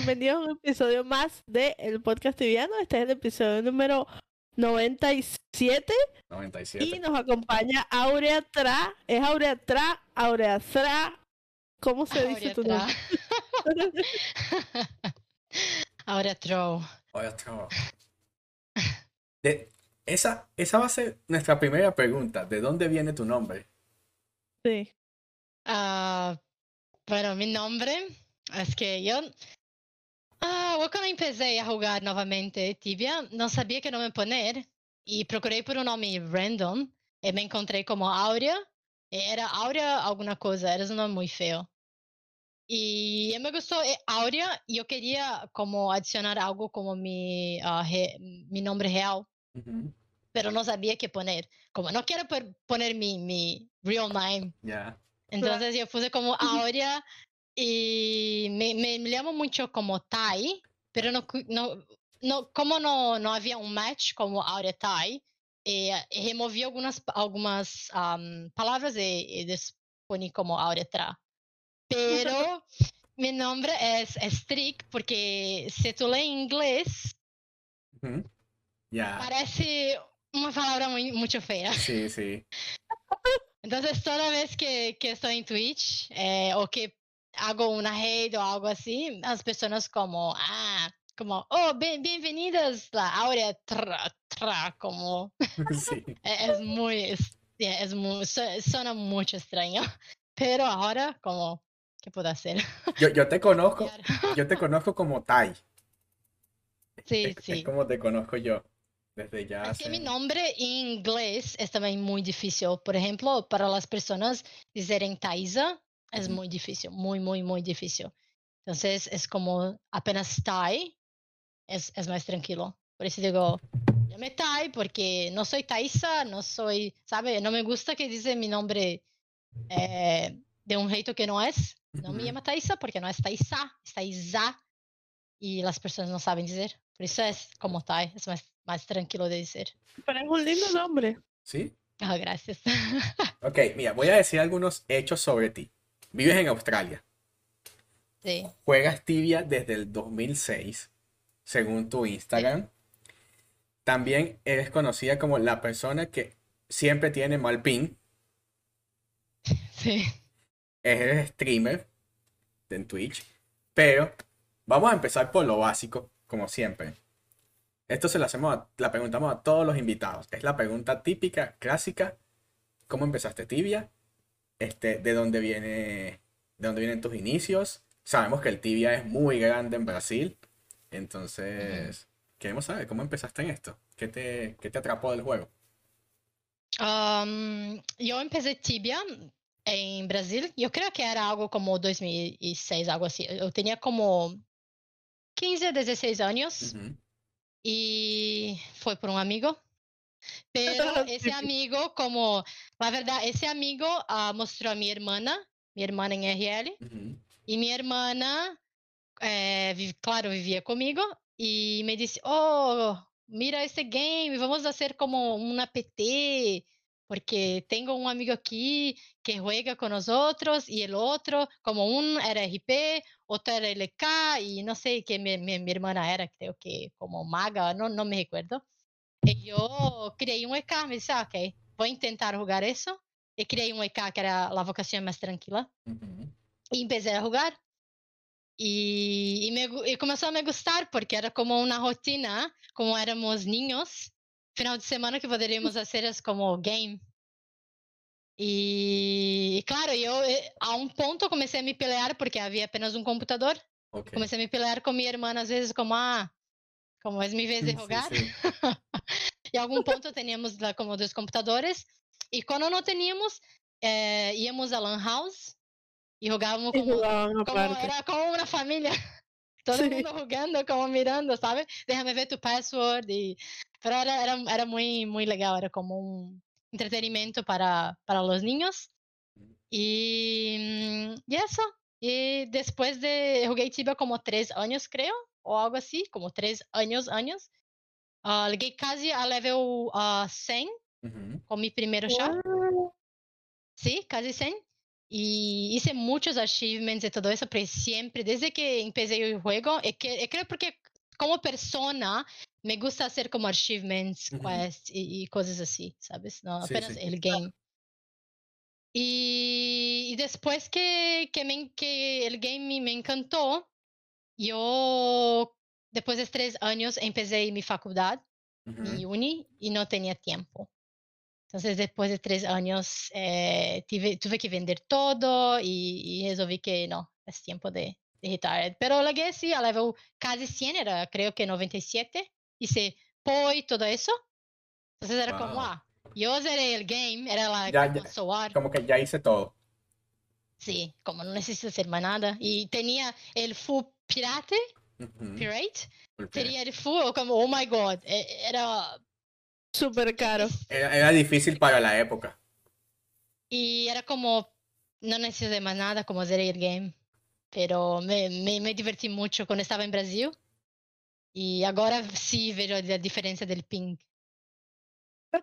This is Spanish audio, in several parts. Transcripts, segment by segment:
Bienvenidos a un episodio más de El Podcast Tibiano. Este es el episodio número 97. 97. Y nos acompaña Aurea Tra. ¿Es Aurea Tra? Aurea Tra. ¿Cómo se dice tu nombre? Aurea Tro. Chao. De, esa, esa va a ser nuestra primera pregunta. ¿De dónde viene tu nombre? Sí. Ah, bueno, mi nombre es que yo. Ah, cuando empecé a jugar novamente Tibia, no sabía qué nombre poner y procuré por un nombre random y me encontré como Aurea. Era Aurea alguna cosa, era un nombre muy feo. Y me gustó eh, Aurea y yo quería como adicionar algo como mi, ah, re- mi nombre real, Ujú, pero no sabía qué poner. Como no quiero por- poner mi, mi real name. Ya. Entonces yo puse como Aurea y me, me, me llamo mucho como Tai, pero no, cu- no, no como no, no había un match como Aurea Tai, eh, removí algunas, pa- algumas am, palavras y, y des- poní como Aurea Tra. Pero mi nombre es, es Trick porque si tú lees inglés Ujú, Ya. parece una palabra muy, mucho fea. Sí, sí. Entonces, toda vez que, que estoy en Twitch eh, o que hago una raid o algo así, las personas como, ah, como, oh, bien, bienvenidas, la Aurea tra, tra, como, sí. e- es, muy, es, yeah, es muy, su- suena mucho extraño. Pero ahora, como, ¿qué puedo hacer? Yo, yo te conozco, yo te conozco como Tai. sí, Es, es sí. como te conozco yo. Desde ya Es que mi hace- nombre en inglés es también muy difícil. Por ejemplo, para las personas dicen Thaisa es muy difícil, muy, muy, muy difícil. Entonces es como apenas Tai es, es más tranquilo. Por eso digo, llame Tai porque no soy Thaisa, no soy, ¿sabe? No me gusta que dice mi nombre eh, de un jeito que no es. No me llama Thaisa porque no es Thaisa, es Thaisa. Y las personas no saben decir. Por eso es como Tai, es más, más tranquilo de decir. Pero es un lindo nombre. ¿Sí? Ah, gracias. Ok, mira, voy a decir algunos hechos sobre ti. Vives en Australia. sí, Juegas tibia desde el 2006, según tu Instagram. También eres conocida como la persona que siempre tiene mal ping. sí. Eres streamer en Twitch. Pero vamos a empezar por lo básico, como siempre. Esto se lo hacemos, a- la preguntamos a todos los invitados. Es la pregunta típica, clásica. ¿Cómo empezaste tibia? Este, ¿de dónde viene, de dónde vienen tus inicios? Sabemos que el tibia es muy grande en Brasil. Entonces, queremos saber cómo empezaste en esto. ¿Qué te, qué te atrapó del juego? Am, yo empecé Tibia en Brasil. Yo creo que era algo como 2006, algo así. Yo tenía como 15, 16 años y fue por un amigo. Pero ese amigo, como, la verdad, ese amigo ah, mostró a mi hermana, mi hermana en RL, Ujú. E minha irmã, eh, claro, vivia comigo e me disse: Oh, mira esse game, vamos fazer como um APT, porque tenho um amigo aqui que juega com nós outros e el outro, como um era RP, outro era LK e não sei que minha, minha, minha irmã era, creio que como maga, não, não me recuerdo. E eu criei um EK, me disse: ah, Ok, vou tentar jogar isso. E criei um EK que era a vocação mais tranquila. Ujú. E empecé a jogar. E, e, me e começou a me gustar, porque era como uma rotina, como éramos niños, final de semana que poderíamos fazer as como game. E, e claro, eu eh, a um ponto comecei a me pelear, porque havia apenas um computador. Ok. Comecei a me pelear com minha irmã, às vezes, como, ah, como é minha vez de Sí, jogar. sí. e a algum ponto teníamos lá como dois computadores. E quando não teníamos, eh, íamos a Lan House e jogávamos como como era como una familia. Todo Sí. el mundo jugando, como mirando, ¿sabes? Déjame ver tu password. Y... Pero era, era, era muy, muy legal, era como un entretenimiento para, para los niños. Y, mm, y eso. Y después de, jugué Tibia como tres años, creo, o algo así, como tres años, años. Ah, llegué casi a level ah, 100 Ujú. con mi primer shot. Wow. Sí, casi 100. y hice muchos achievements y todo eso, pero siempre, desde que empecé el juego, es que, creo porque como persona me gusta hacer como achievements, quests y, cosas así, ¿sabes? No apenas el game. Y, después que, que, me, que el game me encantó, yo después de tres años empecé mi facultad, mi uni, y no tenía tiempo. Entonces, después de tres años, eh, tuve, que vender todo y, resolví que no, es tiempo de, de Pero la sí, a level casi 100, era creo que 97, hice POI, todo eso. Entonces era como, ah, yo zeré el game, era la como, como que ya hice todo. Sí, como no necesito hacer más nada. Y tenía el full pirate, pirate, tenía el full, como, oh my god, e, era Súper caro. Era, difícil para la época. Y era como, no necesito más nada, como hacer el game. Pero me, me, divertí mucho cuando estaba en Brasil. Y ahora sí veo la diferencia del ping.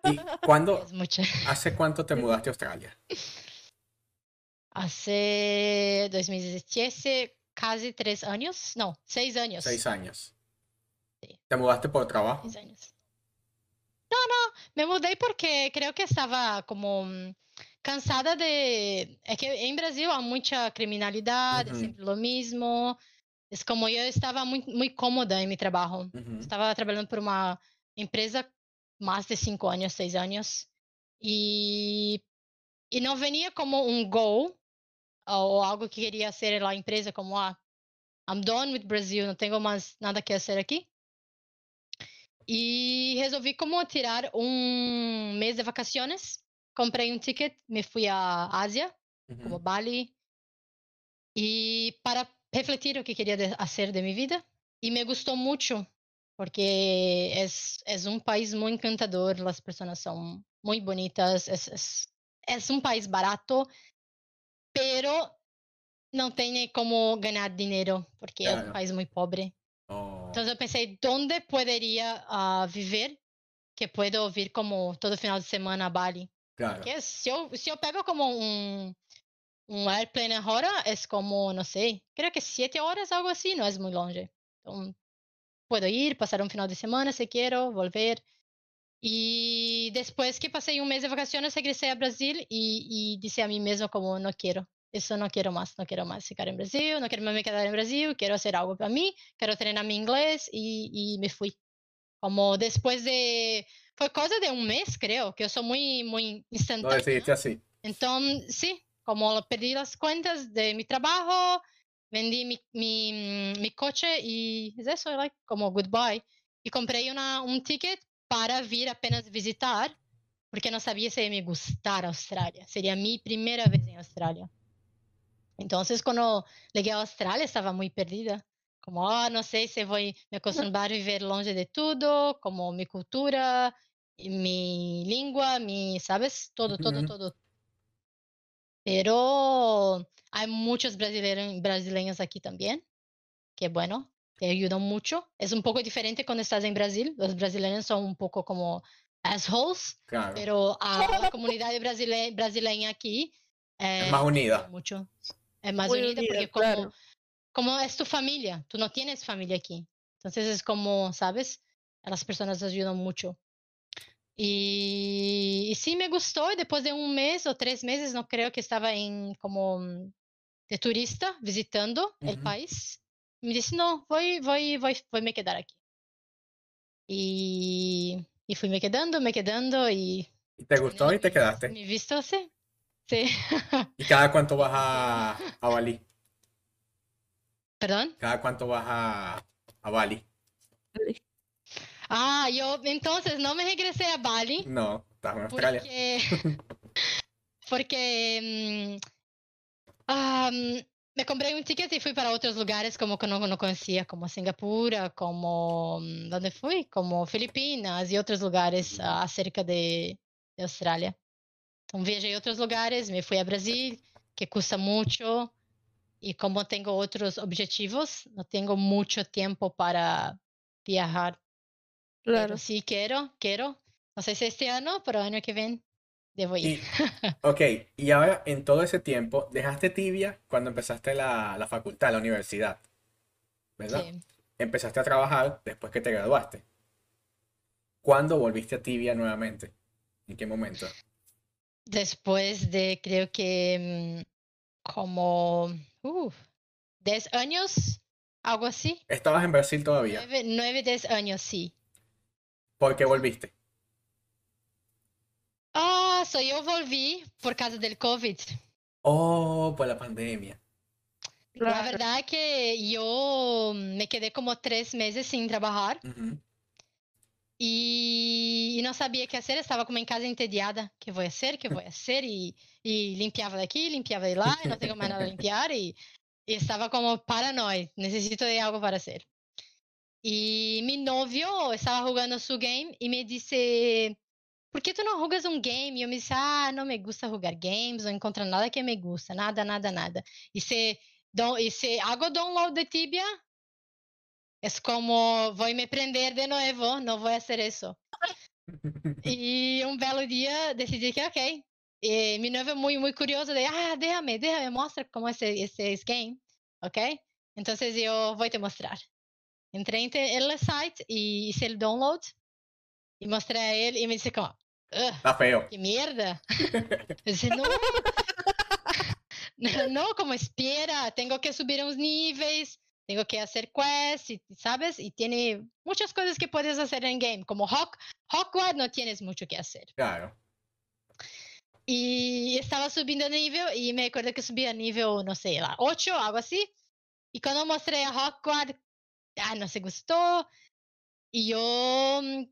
¿Y cuándo? ¿Hace cuánto te mudaste a Australia? Hace 2017, casi tres años. No, seis años. Seis años. ¿Te mudaste por trabajo? Seis años. No, no, me mudé porque creo que estaba como mm, cansada de... Es que en Brasil hay mucha criminalidad, es siempre lo mismo. Es como yo estaba muy, muy cómoda en mi trabajo. Estaba trabajando por una empresa más de cinco años, seis años. Y, y no venía como un goal o algo que quería hacer en la empresa, como, ah, I'm done with Brazil, no tengo más nada que hacer aquí. E resolvi como tirar um mês de vacaciones. Comprei um ticket, me fui à Ásia, uhum. como Bali, e para refletir o que queria fazer de minha vida. E me gostou muito, porque é, é um país muito encantador, as pessoas são muito bonitas, é, é um país barato, pero não tem como ganhar dinheiro, porque claro. é um país muito pobre. Entonces pensé, ¿dónde podría uh, vivir que puedo ir como todo final de semana a Bali? Claro. Porque si yo, si yo pego como un, un airplane ahora, es como, no sé, creo que siete horas, algo así, no es muy longe. Entonces, puedo ir, pasar un final de semana si quiero, volver. Y después que pasé un mes de vacaciones, regresé a Brasil y, y dije a mí mismo como, no quiero, eso no quiero más, no quiero más ficar en Brasil, no quiero más me quedar en Brasil, quiero hacer algo para mí, quiero treinar mi inglés y, y me fui. Como después de, fue cosa de un mes creo, que yo soy muy, muy instantánea. No, así. Entonces, sí, como perdí las cuentas de mi trabajo, vendí mi, mi, mi coche y es eso, like, como goodbye. Y compré una, un ticket para vir apenas visitar, porque no sabía si me gustara Australia. Sería mi primera vez en Australia. Entonces, cuando llegué a Australia, estaba muy perdida. Como, oh, no sé si voy a me acostumbrar a vivir longe de todo, como mi cultura, mi lengua, mi, ¿sabes? Todo, todo, todo. Pero hay muchos brasileños, brasileños aquí también, que bueno, te ayudan mucho. Es un poco diferente cuando estás en Brasil. Los brasileños son un poco como assholes, pero a la comunidad brasileña aquí eh, es más unida. Mucho. Es más unida, porque como, como es tu familia, tú no tienes familia aquí. Entonces es como, ¿sabes? Las personas ayudan mucho. Y, y, sí me gustó, y después de un mes o tres meses, no creo que estaba en como de turista visitando el país. Me disse, no, voy, voy, voy, voy me quedar aquí. Y, y fui me quedando, me quedando y... ¿Y te gustó y te quedaste? Mi visto, sí. Sí. ¿Y cada cuánto vas a, a Bali? ¿Perdón? ¿Cada cuánto vas a, a Bali? Ah, yo entonces no me regresé a Bali. No, estás en Australia. Porque, porque me compré un ticket y fui para otros lugares como que no, no conocía, como Singapur, como, ¿dónde fui? Como Filipinas y otros lugares uh, acerca de, de Australia. Então viajei outros lugares, me fui a Brasil, que custa muito, e como tenho outros objetivos, não tenho muito tempo para viajar. Claro. Pero sí quero, quero. Não sei se este ano, pero ano que vem debo ir. Y, ok, y ahora en todo ese tiempo, dejaste tibia cuando empezaste la, la facultad, la universidad, ¿verdad? Sí. Empezaste a trabajar después que te graduaste. ¿Cuándo volviste a tibia nuevamente? ¿En qué momento? Después de, creo que, mm, como, uh, 10 años, algo así. Estabas en Brasil todavía. 9, 9, 10 años, sí. ¿Por qué volviste? Ah, só eu volví por causa del COVID. Oh, por la pandemia. La verdad que yo me quedé como tres meses sin trabajar. E, e não sabia que fazer. Estava como em casa entediada. que vou fazer? que vou fazer? E, e limpiava daqui, limpiava de lá, e não tenho mais nada a limpiar. E, e estava como paranoia. Necessito de algo para hacer. E mi novio estava jogando su game e me disse: Por que tu não jogas um game? E eu me disse: Ah, não me gusta jogar games, não encontro nada que me gusta, nada, nada, nada. E se, don- e se hago download de Tibia, é como vou me prender de novo, não vou fazer isso. E um belo dia decidi que ok. E mi novio muito, muito curioso de, ah, déjame, déjame, mostra como esse, esse game, ok? Então eu vou te mostrar. Entrei en el site y hice el download y mostré a él y me dice como, "Ugh, Está feo. qué mierda. Yo dije, no, no, no, como espera, tengo que subir uns níveis, tengo que hacer quests, y, ¿sabes? Y tiene muchas cosas que puedes hacer en game, como Hawk, Hawkwood no tienes mucho que hacer. Claro. Y estaba subiendo nível y me acuerdo que subía a nível, no sé, lá, 8, algo así. Y cuando mostré a Hawkwood, ah, no se gustó. Y yo, mm,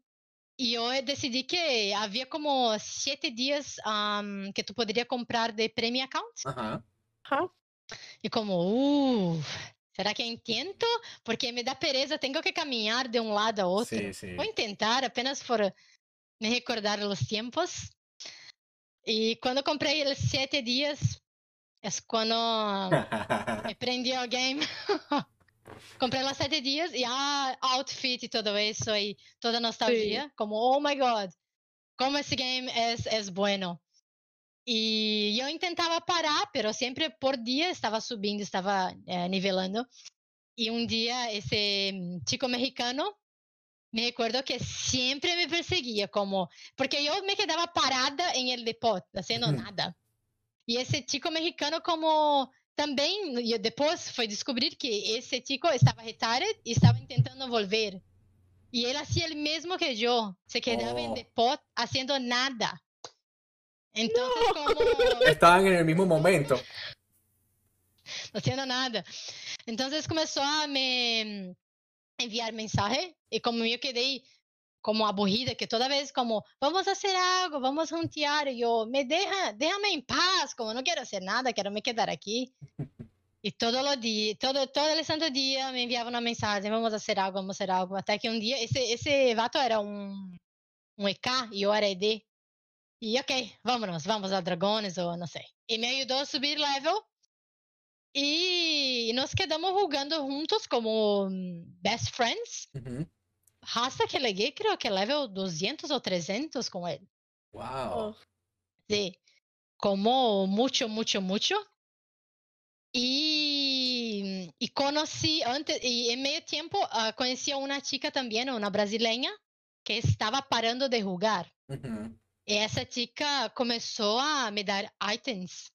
y yo decidí que había como siete días am, que tú podrías comprar de Premium Account. Ajá. Ajá. Y como, uh, será que intento? Porque me da pereza, tengo que caminhar de un lado a otro. Sí, sí. Voy a intentar apenas por me recordar los tiempos. Y cuando compré los siete días, es cuando me prendió el game. compré los siete días y ah, outfit y todo eso y toda nostalgia. Como, oh my god, como ese game es, es bueno. Y yo intentaba parar, pero siempre por día estaba subiendo, estaba eh, nivelando. Y un día ese mm, chico mexicano me recuerdo que siempre me perseguía, como, porque yo me quedaba parada en el depot, haciendo Ujú. nada. Y ese chico mexicano como também, e depois foi descobrir que esse chico estava retired e estava tentando volver. E ele hacía o mesmo que eu, se quedava em Oh. depot haciendo nada. Entonces, como Estaban en el mismo momento. no haciendo nada. Entonces começou a me enviar mensaje y como yo quedé como aburrida, que toda vez como, vamos a hacer algo, vamos a juntear, y yo, me deja, déjame en paz, como no quiero hacer nada, quiero me quedar aquí. Y todos los días, todo, todo el santo día me enviaba una mensaje, vamos a hacer algo, vamos a hacer algo, hasta que un día, ese, ese vato era un, un EK y yo era ED. Y ok, vámonos, vamos a dragones o no sé. Y me ayudó a subir level. Y nos quedamos jugando juntos como mm, best friends. Ujú. Hasta que llegué, creo que level 200 o 300 con él. Wow. Oh, Sí, como mucho, mucho, mucho. Y, y conocí antes, y en medio tiempo ah, conocí a una chica también, una brasileña, que estaba parando de jugar. Ujú. Y esa chica comenzó a me dar items,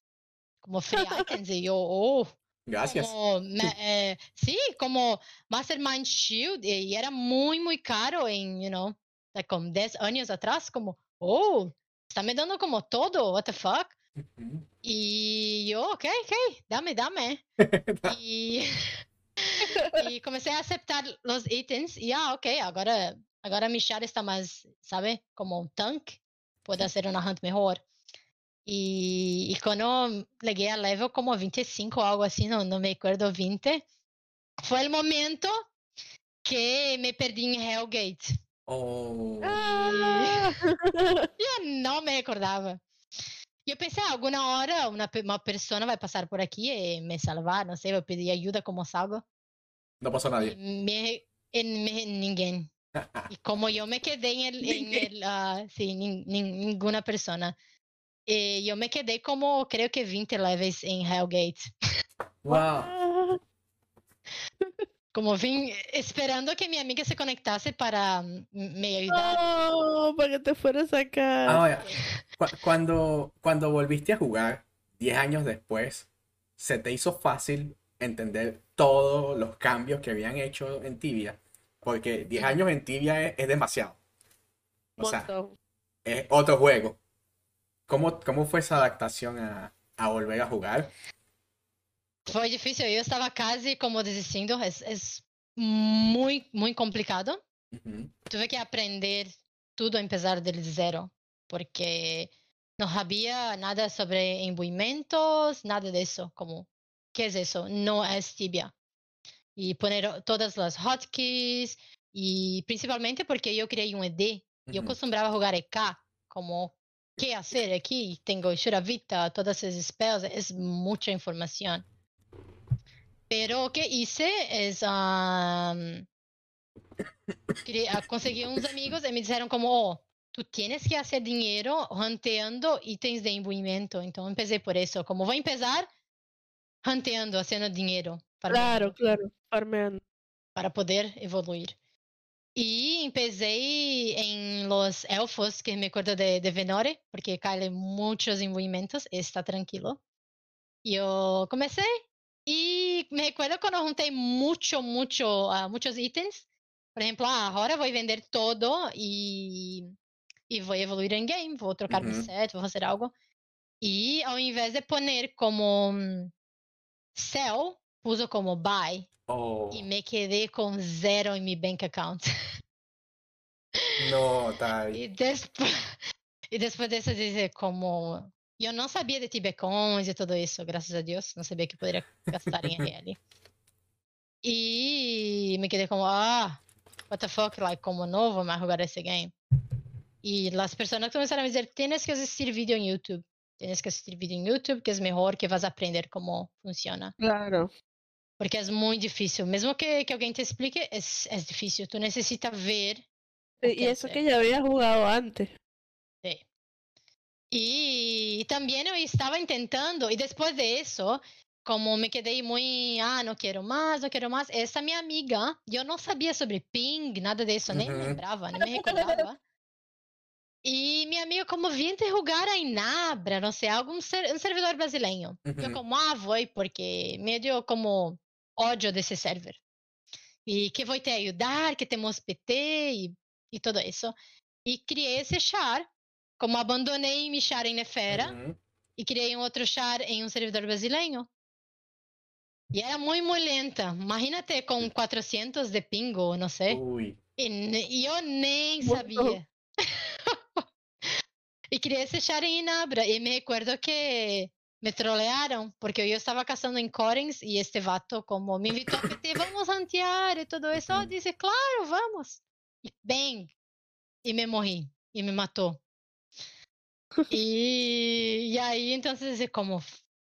como free items. Y yo, oh, Gracias. como, eh, sí, como Mastermind Shield, y era muy, muy caro en, you know, like, con 10 años atrás, como, oh, está me dando como todo, what the fuck. Ujú. Y yo, ok, ok, dame, dame. Y, y comencé a aceptar los ítems, y ah, ok, agora, agora mi char está más, ¿sabe? Como un tanque, puedo hacer una hunt mejor. Y, y cuando llegué a level como 25 o algo así, no, no me acuerdo, 20, fue el momento que me perdí en Hellgate. Oh. Ah. Eu não me recordava. E eu pensei, ah, alguma hora uma, pe- uma pessoa vai passar por aqui e me salvar, não sei, vou pedir ajuda como salgo. No pasó E nadie. me, e me- ninguém. E como eu me quedei em, el, em Ninguém. el, ah, sim, nin, nin, nenhuma pessoa. E eu me quedei como, creio que 20 levels em Hellgate. Wow. Como vim esperando que minha amiga se conectasse para mm, me ayudar. Oh, para que te fueras. Ahora, cu- cuando, cuando volviste a jugar, 10 años después, ¿se te hizo fácil entender todos los cambios que habían hecho en Tibia? Porque 10 años en Tibia es, es demasiado. O sea, es otro juego. ¿Cómo, cómo fue esa adaptación a, a volver a jugar? Foi difícil, eu estava quase como desistindo. É, é muito, muito complicado. Ujú, Tuve que aprender tudo a empezar del zero, porque não sabia nada sobre imbuimentos, nada disso. Como, que é isso? Não é Tibia. E poner todas as hotkeys, e principalmente porque eu criei um ED. E eu ujú. costumava jogar EK, como que fazer aqui? Tenho Shuravita, todas essas spells, é muita informação. Pero o que hice es um, cre- ah, conseguí uns amigos e me disseram como, oh, tu tienes que hacer dinheiro ranteando itens de imbuimento. Então, empecé por isso. Como vou empezar ranteando, haciendo dinheiro. Claro, claro. Farmeando. Para poder evoluir. E empecé em los elfos, que me acuerdo de, de Venore, porque caem muitos imbuimentos, e está tranquilo. E eu comecei e me recuerdo quando eu juntei muito, muito, ah, muitos itens. Por exemplo, ah, agora vou vender todo e, e vou evoluir em game, vou trocar meu Uhum. set, vou fazer algo. E ao invés de poner como hum, sell, puso como buy. Oh, E me quedei com zero em meu bank account. no, Tai. E depois, e depois disso dizer como eu não sabia de Tibecons e tudo isso, graças a Deus, não sabia que poderia gastar em RL. E me quedei como, ah, what the fuck, like, como não vou mais jogar esse game. E as pessoas começaram a dizer, tienes que assistir vídeo em YouTube. Tienes que assistir vídeo em YouTube, que é melhor, que vas aprender como funciona. Claro. Porque é muito difícil. Mesmo que, que alguém te explique, é, é difícil. Tu necessitas ver Sí, que y eso hacer. que ya había jugado antes. Sí. Y también yo estaba intentando, y después de eso, como me quedé muy, ah, no quiero más, no quiero más, essa minha amiga, yo no sabía sobre ping, nada de eso, nem me Ujú. lembrava, nem me recordava. E minha amiga, como vim te jogar a Inabra, não sei, algum ser, um servidor brasileiro. Eu Ujú. como, ah, vou, porque me dio como ódio desse server. E que vou te ajudar, que temos PT e, e tudo isso. E criei esse char, como abandonei meu char em Nefera Ujú. e criei um outro char em um servidor brasileiro. E era muito, muito lenta. Imagina-te com 400 de pingo, não sei. Uy. E, e eu nem sabia. e criei esse char em Inabra. E me recuerdo que me trolearam, porque eu estava caçando em Corens e este vato, como me invitou a PT, vamos rantear e tudo isso. Eu disse, claro, vamos. E bem, e me morri. E me matou. E, e aí, então, disse, como,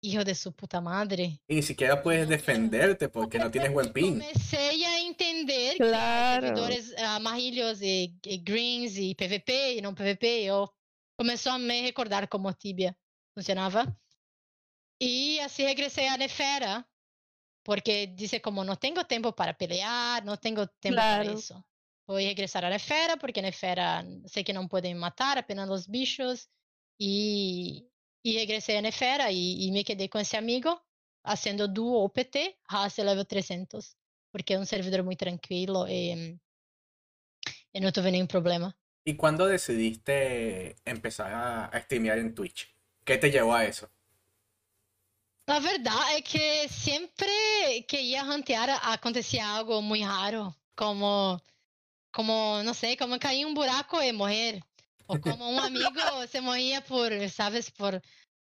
hijo de su puta madre. Y ni siquiera puedes defenderte porque no tienes buen ping. Comecei a entender que Claro. servidores amarillos e, e greens e PVP e não PVP, eu começou a me recordar como Tibia funcionava. E assim regressei a Nefera, porque disse como não tenho tempo para pelear, não tenho tempo para Claro. isso. Vou regressar a Nefera, porque Nefera sei que não podem me matar, apenas os bichos. E, e regressei a Nefera e, e me quedei com esse amigo, fazendo duo OPT, raça level 300, porque é um servidor muito tranquilo e, e não tive nenhum problema. ¿Y cuándo decidiste empezar a, a streamear en Twitch? ¿Qué te llevó a eso? Na verdade é que sempre que ia rantear acontecia algo muito raro, como, como não sei, como cair em um buraco e morrer. Ou como um amigo se morria por, sabes, por,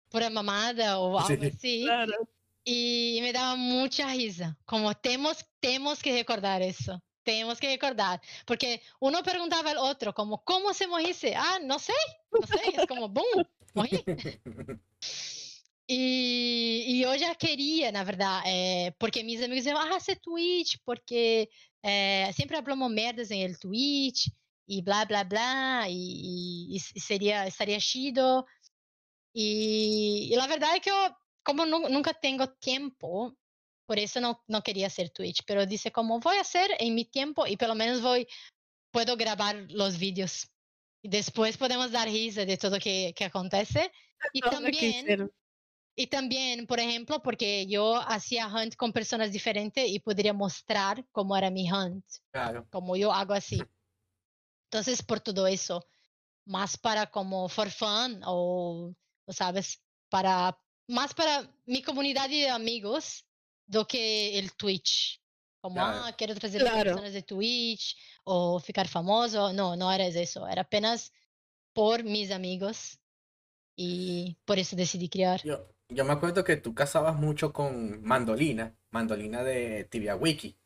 por a mamada ou algo Sim. assim. Claro. E me dava muita risa. Como temos, temos que recordar isso. Temos que recordar. Porque um perguntava ao outro, como, como se morrisse? Ah, não sei, não sei. É como, bum, morri. E, e eu já queria, na verdade, é, porque meus amigos diziam, ah, você Twitch, porque é, sempre hablamos merdas em el Twitch, e blá, blá, blá, e, e- e seria, estaria chido. Y, y la verdad es que yo, como nu- nunca tengo tiempo, por eso no, no quería hacer Twitch, pero dice como voy a hacer en mi tiempo y por lo menos voy, puedo grabar los vídeos. Y después podemos dar risa de todo que, que acontece. Y Ahora también, quisieron. Y también, por ejemplo, porque yo hacía hunt con personas diferentes y podría mostrar cómo era mi hunt, Claro. como yo hago así. Entonces, por todo eso, más para como for fun o, o sabes, para más para mi comunidad de amigos do que el Twitch. Como, Claro. ah, quiero trazer Claro. personas de Twitch o ficar famoso. No, no era eso. Era apenas por mis amigos y por eso decidí crear. Yo, yo me acuerdo que tú casabas mucho con Mandolina, Mandolina de Tibia Wiki.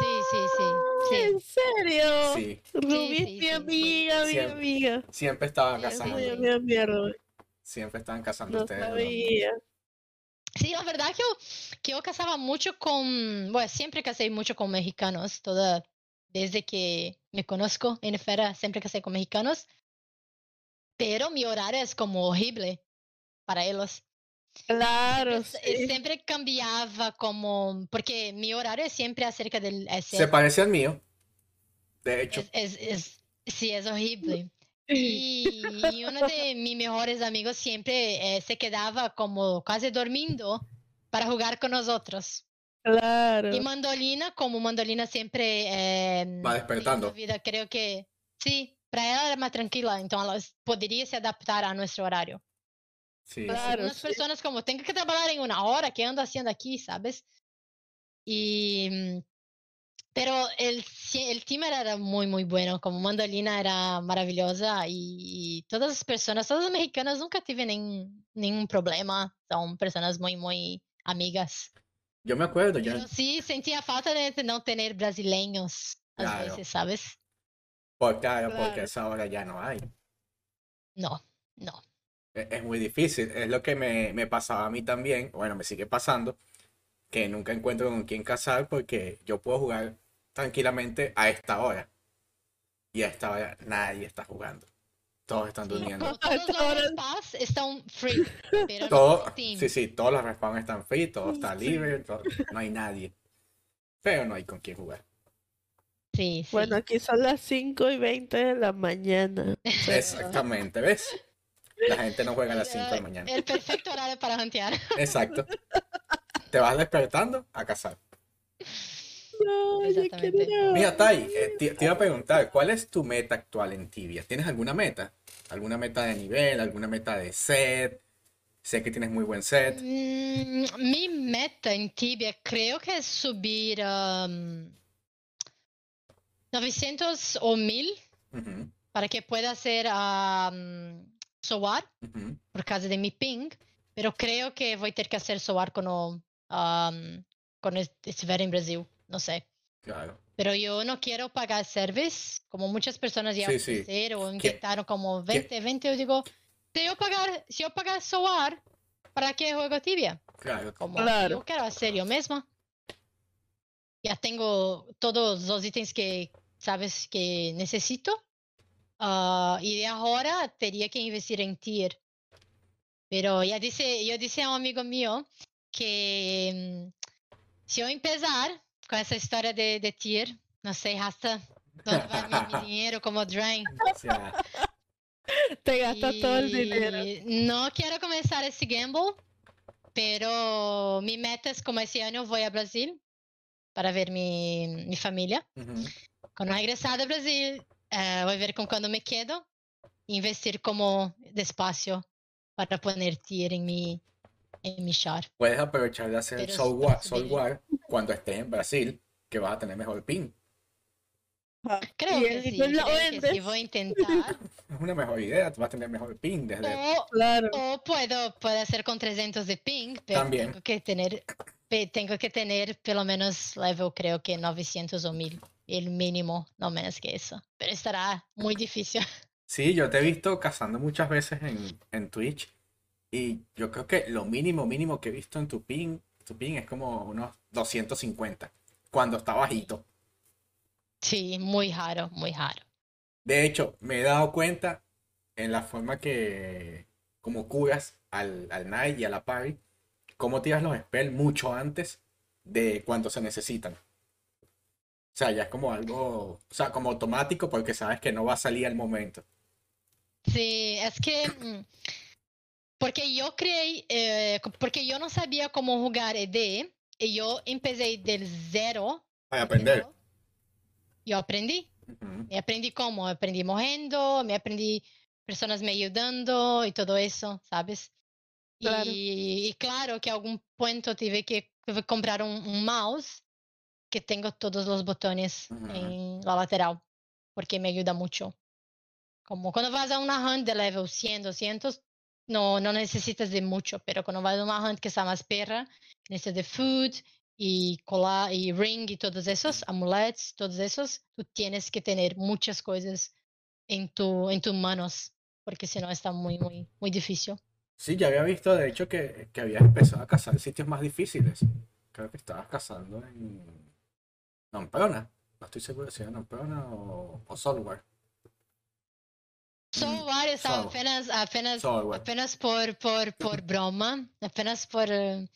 Sí, sí, sí. sí. ¿En serio? Sí, Rubí Sí, es sí, mi sí. amiga, mi Siempre. amiga. siempre estaban Rubí. Siempre estaban casando No ustedes. Sí, la verdad que yo, que yo casaba mucho con, bueno, siempre casé mucho con mexicanos, toda, desde que me conozco en Fera, siempre casé con mexicanos, pero mi horario es como horrible para ellos. Claro, Siempre, eh, sí. siempre cambiaba como, porque mi horario es siempre acerca del Se parece al mío. De hecho, Es, es, es- sí, es horrible. Y, y uno de mis mejores amigos siempre eh, se quedaba como casi dormindo para jugar con nosotros. Claro. Y Mandolina, como Mandolina siempre eh, Va despertando. vida, creo que sí, para ella era más tranquila, entonces ela poderia se adaptar a nuestro horario. Sí, Claro. sí. personas como, tengo que trabajar en una hora, ¿qué ando haciendo aquí, sabes? Mm, pero el, el team era, muy, muy bueno, como Mandolina era maravillosa y, y todas las personas, todas las mexicanas nunca tuve ningún, ningún problema, son personas muy, muy amigas. Yo me acuerdo, yo, Pero sí sentía falta de no tener brasileños a Claro. veces, ¿sabes? por, claro, porque Claro. esa hora ya no hay. No, no. Es, es muy difícil. Es lo que me, me pasaba a mí también. Bueno, me sigue pasando. Que nunca encuentro con quién casar porque yo puedo jugar tranquilamente a esta hora. Y a esta hora nadie está jugando. Todos están durmiendo. todos los spas están free, pero Todo, sí, sí, todos los respawns están free, todo está libre, todo- no hay nadie. Pero no hay con quién jugar. Sí, sí. Bueno, aquí son las 5 y 20 de la mañana. Exactamente, ¿ves? La gente no juega a las 5 de la mañana. El perfecto horario para jantear. Exacto. Te vas despertando a casar. No, Mira, Tai, eh, te, te iba a preguntar, ¿cuál es tu meta actual en Tibia? ¿Tienes alguna meta? ¿Alguna meta de nivel? ¿Alguna meta de set? Sé que tienes muy buen set. Mm, mi meta en Tibia creo que es subir um, 900 o 1000 Ujú, para que pueda hacer um, SOAR ujú. por causa de mi ping, pero creo que voy a tener que hacer SOAR cuando, um, cuando est- estiver en Brasil, no sé. Claro. Pero yo no quiero pagar service, como muchas personas ya Sí, sí. o intentaron como 20, 20, yo digo, si yo pagar, si yo pagar SOAR, ¿para qué juego Tibia? Claro. Como Claro. yo quiero hacer yo misma. Ya tengo todos los ítems que sabes que necesito. Y de ahora tenía que investir en tier. Pero ya dice, yo dije a un amigo mío que mm, si yo empezar con esa historia de, de tier, no sé hasta dónde va mi, mi dinero como Drain. O Te gastas todo el dinero. Y No quiero comenzar ese gamble, pero mi meta es como ese año voy a Brasil para ver mi, mi familia. ujú. Cuando regresar de Brasil, eh, voy a ver con cuándo me quedo, investir como despacio para poner tier en mi, en mi char. Puedes aprovechar de hacer. Soul War cuando estés en Brasil, que vas a tener mejor ping. Ajá. Creo que sí, creo que sí, voy a intentar. Es una mejor idea, vas a tener mejor ping desde... o, Claro. o puedo, puedo hacer con 300 de ping, pero También. tengo que tener tengo que tener pelo menos level, creo que 900 o 1000, el mínimo, no menos que eso. Pero estará muy difícil. Sí, yo te he visto cazando muchas veces en, en Twitch y yo creo que lo mínimo, mínimo que he visto en tu ping, tu ping es como unos 250 cuando está bajito. Sí, muy raro, muy raro. De hecho, me he dado cuenta en la forma que como curas al, al Knight y a la party, cómo tiras los spells mucho antes de cuando se necesitan. O sea, ya es como algo, o sea, como automático porque sabes que no va a salir al momento. Sí, es que mm, porque yo creí, eh, porque yo no sabía cómo jugar ED y yo empecé del cero. Para aprender. entendeu? Yo aprendí. Ujú. Me aprendí cómo, aprendí morrendo, me aprendí personas me ayudando y todo eso, ¿sabes? Claro. Y, y claro que a algún punto tuve que tuve que comprar un, un mouse que tengo todos los botones en la lateral, porque me ayuda mucho. Como cuando vas a una hunt de level 100, 200, no, no necesitas de mucho, pero cuando vas a una hunt que está más perra, necesitas de food y cola y ring y todos esos, amulets, todos esos, tú tienes que tener muchas cosas en, tu, en tus manos, porque si no está muy, muy, muy difícil. Sí, ya había visto, de hecho, que, que habías empezado a cazar en sitios más difíciles. Creo que estabas cazando en Namprona. No estoy seguro si era Namprona o, o Software. Software estaba Software. apenas, apenas, Software. apenas por, por, por broma, apenas por, eh,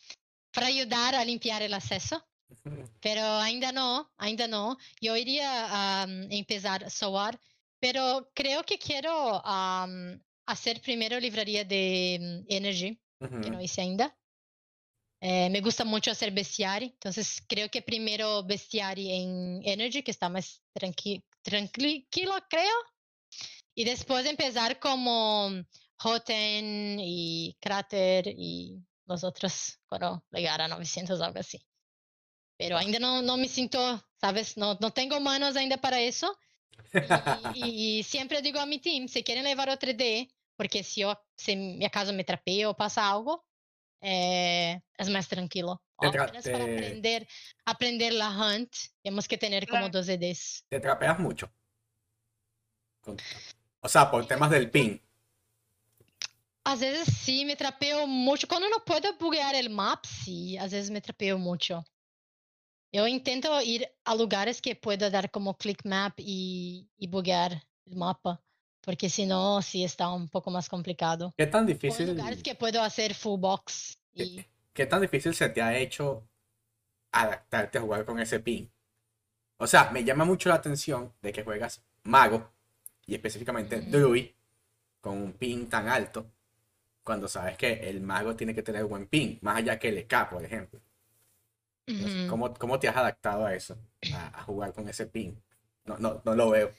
para ayudar a limpiar el acceso. Pero ainda no, ainda no. Yo iría a empezar software, pero creo que quiero am, hacer primero livraria de mm, Energy, Ujú. que no hice ainda. Eh, me gusta mucho hacer bestiario, entonces creo que primero bestiario en Energy, que está más tranqui tranquilo, creo. Y después empezar como Hoten y Crater y los otros cuando llegar a 900 algo así. Pero ainda no, no me siento, ¿sabes? No, no tengo manos ainda para eso. Y, y- y siempre digo a mi team, si quieren llevar o 3D, porque si yo, si mi acaso me trapeo o pasa algo, eh, es más tranquilo. Te Apenas para aprender, aprender la hunt, tenemos que tener como Claro. dos EDs. Te trapeas mucho. O sea, por temas del ping. Às vezes sí, me trapeo mucho. Quando não puedo buguear el map, sí, às vezes me trapeo mucho. Eu intento ir a lugares que pueda dar como click map y, y buguear el mapa, porque si no, sí está un poco más complicado. ¿Qué tan difícil, lugares que puedo hacer full box. Y qué, qué tan difícil se te ha hecho adaptarte a jugar con ese ping? O sea, me llama mucho la atención de que juegas mago y específicamente Ujú. druid con un ping tan alto cuando sabes que el mago tiene que tener buen ping, más allá que el EK, por ejemplo. Entonces. ¿Cómo, cómo te has adaptado a eso? A, a jugar con ese ping. No, no, no lo veo.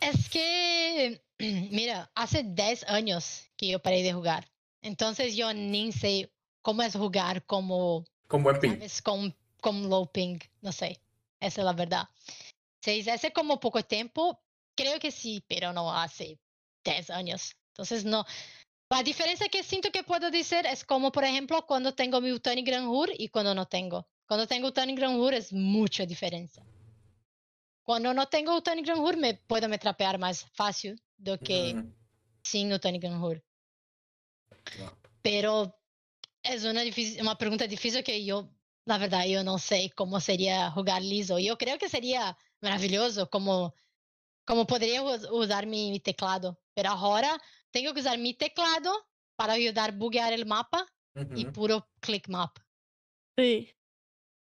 Es que, mira, hace 10 años que yo paré de jugar. Entonces yo ni sé cómo es jugar como Con buen ping. ¿sabes? Con, con low ping, no sé, esa es la verdad. Si hace como poco tiempo, creo que sí, pero no hace 10 años. Entonces, no. La diferencia que siento que puedo decir es como, por ejemplo, cuando tengo mi Utani Gran Hur y cuando no tengo. Cuando tengo Utani Gran Hur es mucha diferencia. Cuando no tengo Utani Gran Hur, me puedo me trapear más fácil do que Mm, sin Utani Gran Hur. no. Pero es una, difícil, una pregunta difícil que yo, la verdad, yo no sé cómo sería jugar liso. Yo creo que sería maravilloso como, como podría us- usar mi, mi teclado. Pero ahora tengo que usar mi teclado para ayudar a buguear el mapa y Ujú. puro click map. Sí.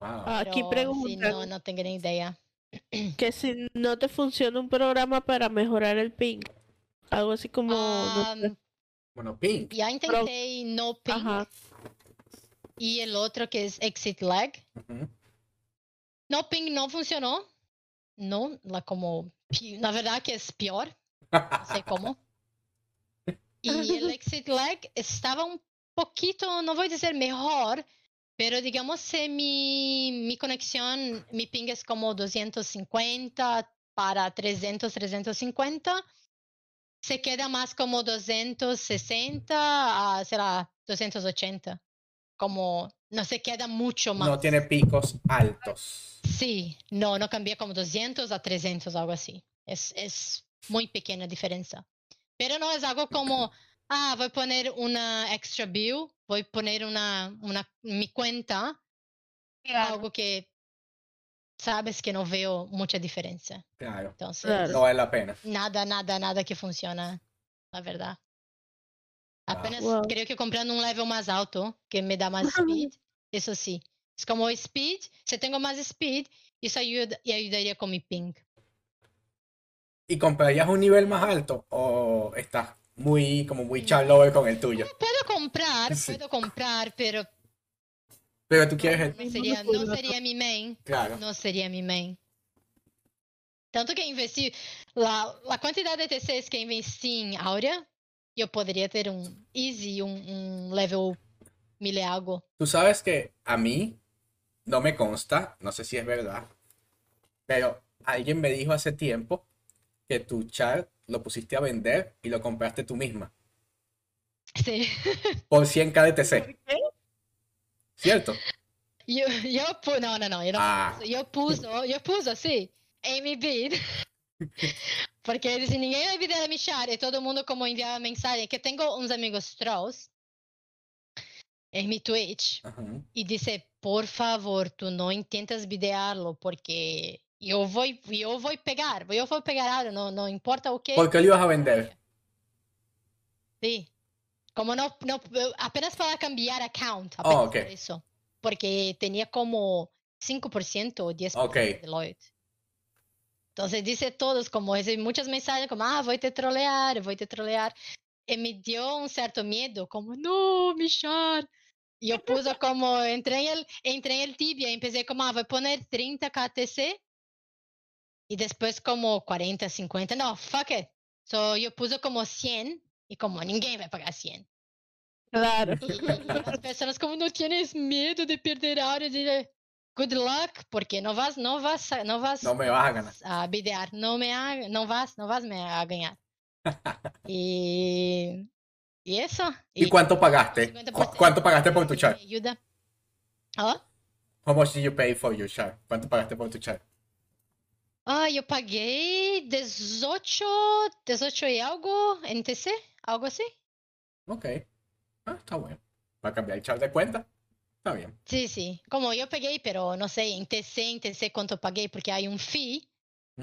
Wow. Aquí Pero sí, preguntan no, no tengo ni idea. Que si no te funciona un programa para mejorar el ping. Algo así como. no. Am, Bueno, ping. ya intenté no ping Ajá. y el otro que es exit lag. No ping no funcionó. No, la como, la verdad que es peor. no sé cómo. Y el exit lag estaba un poquito, no voy a decir mejor, pero digamos si mi, mi conexión, mi ping es como 250 para 300, 350, se queda más como 260 a, será 280. Como no se queda mucho más. No tiene picos altos. Sí, no, no cambia como 200 a 300, algo así. Es, es muy pequeña diferencia. Pero no es algo como, ah, voy a poner una extra bill, voy a poner una, una, mi cuenta, algo que sabes que no veo mucha diferencia. Claro. Entonces, Claro. No vale la pena. nada, nada, nada que funciona, la verdad. Apenas Wow. creo que comprando un level más alto, que me da más speed, eso sí. Es como speed, si tengo más speed, eso ayuda y ayudaría con mi ping. ¿Y comprarías un nivel más alto o estás muy, como muy charlover con el tuyo? Puedo comprar, Sí. puedo comprar, pero Pero tú quieres el... no sería, no sería mi main. Claro. No sería mi main. Tanto que investí, la, la cantidad de TCs que investí en Aurea, yo podría ter un easy, un, un level mil e algo. Tú sabes que a mí no me consta, no sé si es verdad, pero alguien me dijo hace tiempo que tu char lo pusiste a vender y lo compraste tú misma Sí. por 100k de TC, ¿Por qué? ¿cierto? Yo, yo pu- no, no, no, yo no Ah. puse, yo puso, yo puso, sí, mi bid. Porque disse, ninguém vai vir me char, e todo mundo como enviava mensagem, que tenho uns amigos trolls em mi Twitch, e disse, por favor, tu não intentas bidearlo, porque eu vou, eu vou pegar, eu vou pegar algo, não, não importa o que. ¿Por qué lo ibas a vender? Sí. Como no, no, apenas para cambiar account, Oh, apenas ok. por eso. Porque tenía como 5% o 10% Ok. de loyalty. Entonces dice todos, como recibí muchas mensajes como, ah, voy a te trolear, voy a te trolear. Y me dio un cierto miedo, como, no, Michar. Y yo puse como, entré en el, entré en el tibia y empecé como, ah, voy a poner 30 KTC. Y después como 40, 50, no, fuck it. So yo puse como 100 y como ninguém vai pagar 100. Claro. Y las personas como no tienes miedo de perder ahora, de good luck, porque no vas, no vas, no vas No me vas a ganar. a bidear, no me ha- no vas, no vas me a ganhar. y, y eso. ¿Y cuánto pagaste? 50%. ¿Cu- ¿Cuánto pagaste por tu char? Me ayuda. ¿Ah? How much did you pay for your char? ¿Cuánto pagaste por tu char? Ah, eu paguei 18, 18 y algo en TC, algo así. Ok. Ah, está bueno. ¿Va a cambiar el char de cuenta? Está bien. Sí, sí. Como yo paguei, pero no sé, en TC, en TC cuánto paguei, porque hay un fee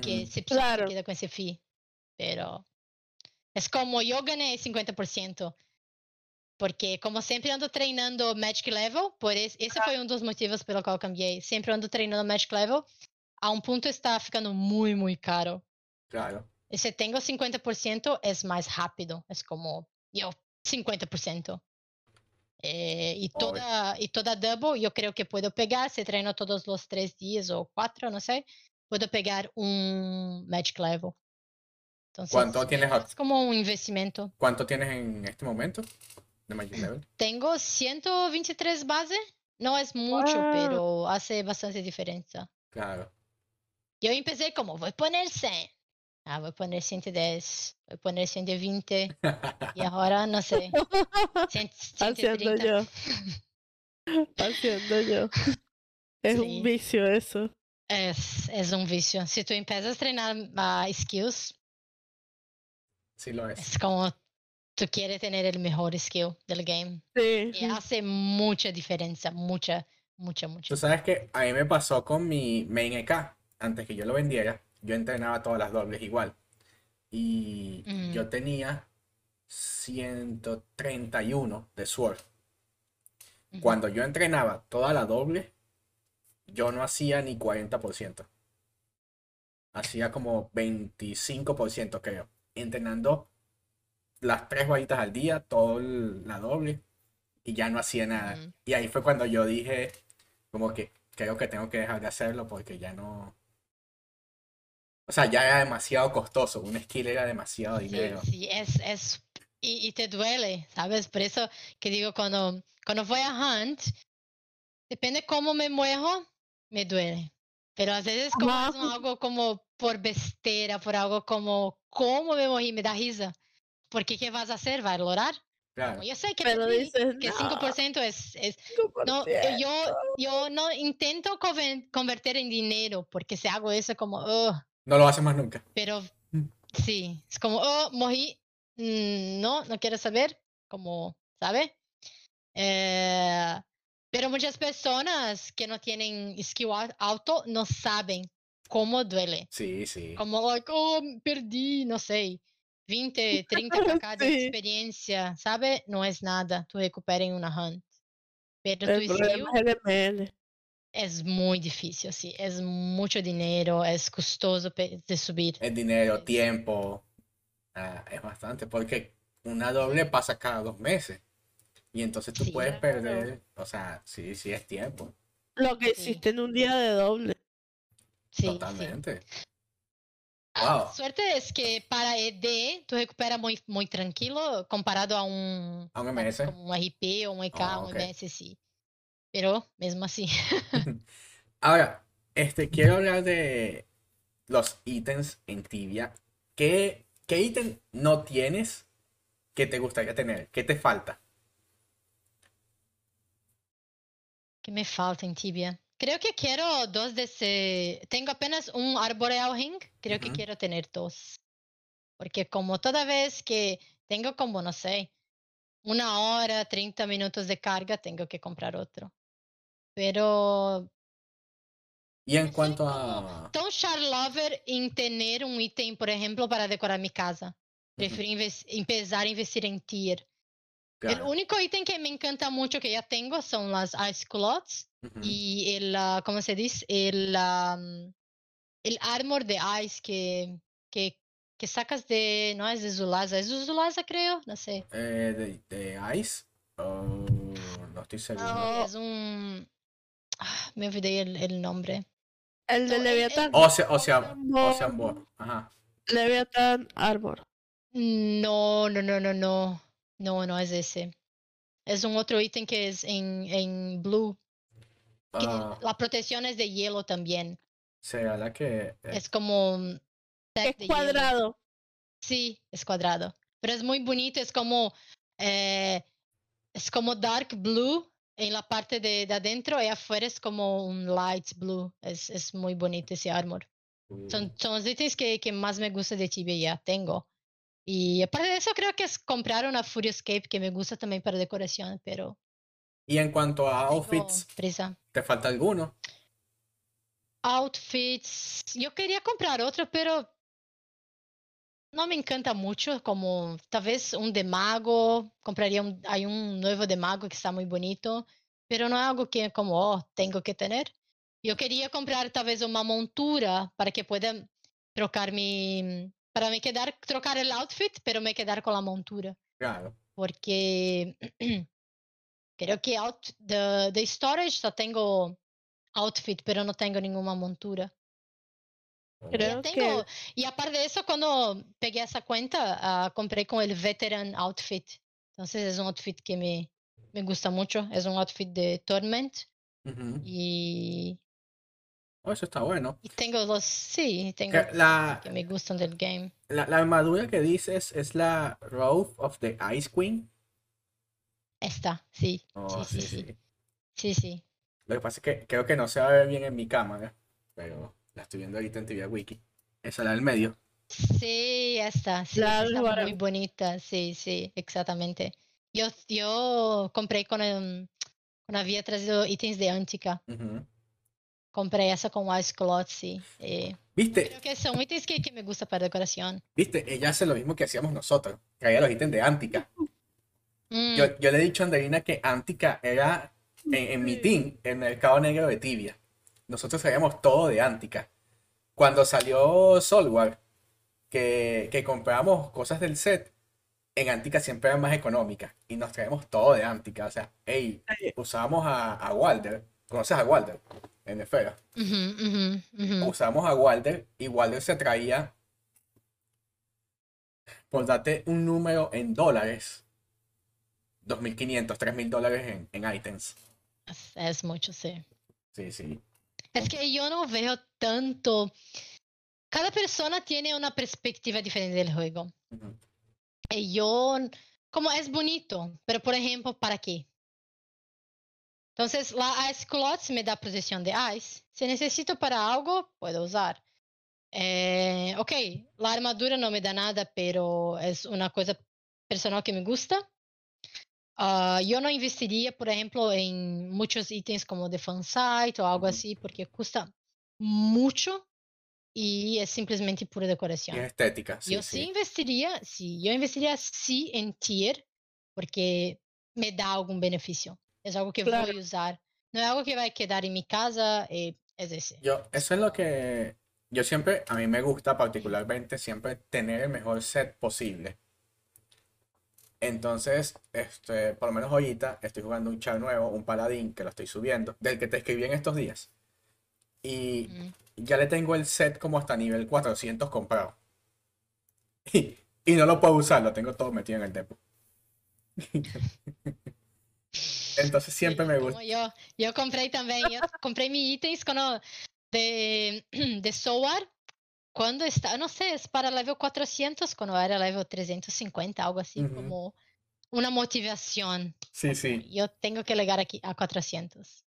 que Ujú. se Claro. queda con ese fee. Pero es como yo gané 50%. Porque como sempre ando treinando Magic Level, por esse, esse foi um dos motivos pelo qual eu cambiei. Sempre ando treinando Magic Level. A um ponto está ficando muito, muito caro. Claro. E se tenho 50%, é mais rápido. É como eu, 50%. Eh, e, toda, e toda double, eu creio que puedo pegar, se treino todos os três dias ou quatro, não sei, puedo pegar um Magic Level. Entonces, ¿Cuánto tienes Es como un investimento. ¿Cuánto tienes en este momento de Magic Level? Tengo 123 base. No es mucho, Wow. pero hace bastante diferencia. Claro. Yo empecé como, voy a poner 100. Ah, voy a poner 110. Voy a poner 120. Y ahora, no sé. 100, Haciendo 130. yo. Haciendo yo. Es Sí. un vicio eso. Es, es un vicio. Si tú empiezas a treinar skills, Sí lo es. es como tú quieres tener el mejor skill del game. Sí. Y hace mucha diferencia. Mucha, mucha, mucha. Tú sabes que a mí me pasó con mi main EK. Antes que yo lo vendiera, yo entrenaba todas las dobles igual. Y Mm. yo tenía 131 de Sword. Cuando yo entrenaba toda la doble, yo no hacía ni 40%. Hacía como 25%, creo. Entrenando las tres varitas al día, toda la doble, y ya no hacía nada. Y ahí fue cuando yo dije, como que creo que tengo que dejar de hacerlo porque ya no. O sea, ya era demasiado costoso. Un skill era demasiado Sí, dinero. sí, es, es, y, y te duele, ¿sabes? Por eso que digo, cuando, cuando voy a Hunt, depende cómo me muevo, me duele. Pero a veces como algo como por besteira, por algo como, ¿cómo me moví? Me da risa. Porque ¿qué vas a hacer? ¿Va a lograr? Claro. Yo sé que, Pero perdí, dices, que no, 5% es, es, no, yo, yo no intento conven- convertir en dinero, porque si hago eso como, "Ugh", No lo haces más nunca. pero Mm. sí, es como, oh, mm, no, no quiero saber, como, ¿sabe? Eh, pero muchas personas que no tienen skill alto no saben cómo duele. Sí, sí. Como, like, oh, perdí, no sé. 20, 30 kk de Sí. experiencia, ¿sabe? No es nada. Tú recuperas en una hunt. Pero tu El skill problema es el ML. Es muy difícil, sí. Es mucho dinero, es costoso de subir. Es dinero, Es- tiempo. ah, es bastante, porque una doble pasa cada dos meses. Y entonces tú Sí. puedes Claro. perder, o sea, sí, sí es tiempo. Lo que Sí. hiciste en un día de doble. Sí, sí. Totalmente. Ah, Wow. Suerte es que para ED tú recuperas muy, muy tranquilo comparado a un, A un. MS. como un RP o un EK, Ah, un. MS, sí. Pero mesmo así. Ahora, este, quiero hablar de los ítems en Tibia. ¿Qué, qué ítem no tienes que te gustaría tener? ¿Qué te falta? ¿Qué me falta en Tibia? Creo que quiero dos de ese. Tengo apenas un Arboreal Ring. Creo que quiero tener dos. Porque como toda vez que tengo como, no sé, una hora, 30 minutos de carga, tengo que comprar otro. Pero Y en cuanto a... tão char lover em ter um item, por exemplo, para decorar minha casa. Prefiro empezar a investir em tier. El único item que me encanta mucho que ya tengo son las ice culottes ujú, y el, ah, ¿cómo se dice? El, am, el armor de ice que, que, que sacas de, no es de Zulasa, es de Zulasa creo, no sé. eh, de, de Ice. Oh, no estoy seguro. No. Es un, ah, me olvidé el, el nombre. El No, de el- Leviatán. Ocean, Ocean, Ocean Ball. Ajá. Leviatán Armor. No, no, no, no, no. No, no es ese. Es un otro ítem que es en, en blue. Ah, la protección es de hielo también. será la que... eh, Es como Es de hielo. cuadrado. Sí, es cuadrado. Pero es muy bonito, es como eh, es como dark blue en la parte de, de adentro y afuera es como un light blue. Es, es muy bonito ese armor. Son, son los ítems que, que más me gusta de Tibia ya tengo. Y aparte de eso, creo que es comprar una Furioscape que me gusta también para decoración, pero Y en cuanto a outfits, prisa. ¿te falta alguno? Outfits. Yo quería comprar otro, pero no me encanta mucho, como tal vez un de mago. Compraría un, hay un nuevo de mago que está muy bonito, pero no es algo que como, oh, tengo que tener. Yo quería comprar tal vez una montura para que pueda trocar mi, para me quedar, trocar el outfit, pero me quedar con la montura. Claro. Porque creo que out, de, de storage só tengo outfit, pero no tengo ninguna montura. Creo tengo, que y aparte de eso, cuando pegué esa cuenta, ah, compré con el veteran outfit. Entonces es un outfit que me, me gusta mucho. Es un outfit de Torment. Ujú. Y, Oh, eso está bueno. y tengo los, sí, tengo Que La, que me gustan del game. la, la armadura que dices es la Robe of the Ice Queen. Esta, sí, Oh, sí, sí, sí. sí, sí. Lo que pasa es que creo que no se va a ver bien en mi cámara, pero la estoy viendo ahorita en Tibia Wiki. Esa la del medio. Sí, esta, sí, La está muy bonita, sí, sí, exactamente. Yo, yo compré con, cuando había traído ítems de Antica. Ujú. Compré esa con Ice Cloth, sí. eh, ¿Viste? creo que son ítems que, que me gusta para decoración. ¿Viste? Ella hace lo mismo que hacíamos nosotros. Traía los ítems de Antica. Mm, Yo, yo le he dicho a Andreina que Antica era en, en mi team el mercado negro de Tibia. Nosotros traíamos todo de Antica. Cuando salió Solwar, que, que comprábamos cosas del set, en Antica siempre eran más económicas. Y nos traemos todo de Antica. O sea, hey, usábamos a, a Walder. ¿Conoces a Walder? En Esfera. ujú. Usamos a Walder y Walder se traía, por darte un número en dólares, 2.500, 3.000 dólares en, en items. Es mucho, sí. Sí, sí. Es que yo no veo tanto. Cada persona tiene una perspectiva diferente del juego. Ujú. Y yo, como es bonito, pero por ejemplo, ¿para qué? Entonces, la Ice Cloth me da protección de Ice. Si necesito para algo, puedo usar. Eh, ok, la armadura no me da nada, pero es una cosa personal que me gusta. Ah, yo no investiría, por ejemplo, en muchos ítems como de fansite o algo así, porque cuesta mucho. y es simplemente pura Y decoración. es estética, sí, Yo sí sí. investiría, sí, yo investiría sí en tier, porque me da algún beneficio. Es algo que Claro. voy a usar. No es algo que va a quedar en mi casa, eh, es ese. Yo, eso es lo que yo siempre, a mí me gusta particularmente siempre tener el mejor set posible. Entonces, este, por lo menos ahorita estoy jugando un char nuevo, un paladín, que lo estoy subiendo, del que te escribí en estos días. Y Ujú. ya le tengo el set como hasta nivel 400 comprado. Y, y no lo puedo usar, lo tengo todo metido en el depot. Entonces siempre me gusta. yo, yo compré también, yo compré mis ítems de, de Soar, cuando está, no sé, es para level 400, cuando era level 350, algo así, Ujú. como una motivación. Sí, sí. Yo tengo que llegar aquí a 400.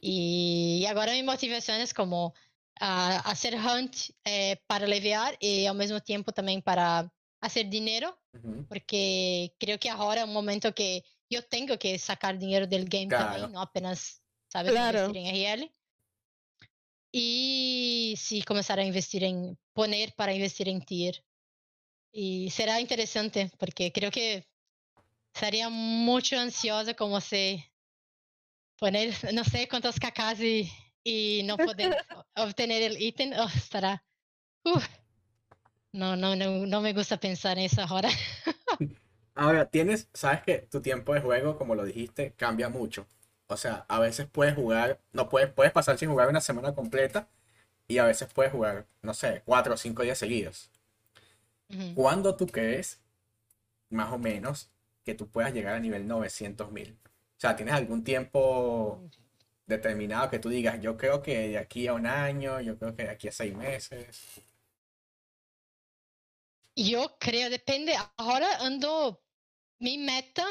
Y ahora mi motivación es como ah, hacer hunt eh, para levear y al mismo tiempo también para hacer dinero, Ujú. porque creo que ahora es un momento que yo tengo que sacar dinero del game Claro. también, no apenas, ¿sabes? Claro. Investir en RL. Y sí, comenzar a investir en, poner para investir en tier. Y será interesante, porque creo que estaría mucho ansiosa como se poner, no sé cuántos cacas y, y no poder obtener el ítem. Oh, estará. No, no, no, no me gusta pensar en eso ahora. Ahora, tienes, sabes que tu tiempo de juego, como lo dijiste, cambia mucho. O sea, a veces puedes jugar, no puedes, puedes pasar sin jugar una semana completa y a veces puedes jugar, no sé, cuatro o cinco días seguidos. Ujú. ¿Cuándo tú crees, más o menos, que tú puedas llegar a nivel 900.000? O sea, ¿tienes algún tiempo determinado que tú digas, yo creo que de aquí a un año, yo creo que de aquí a seis meses? Yo creo, depende. Ahora ando, mi meta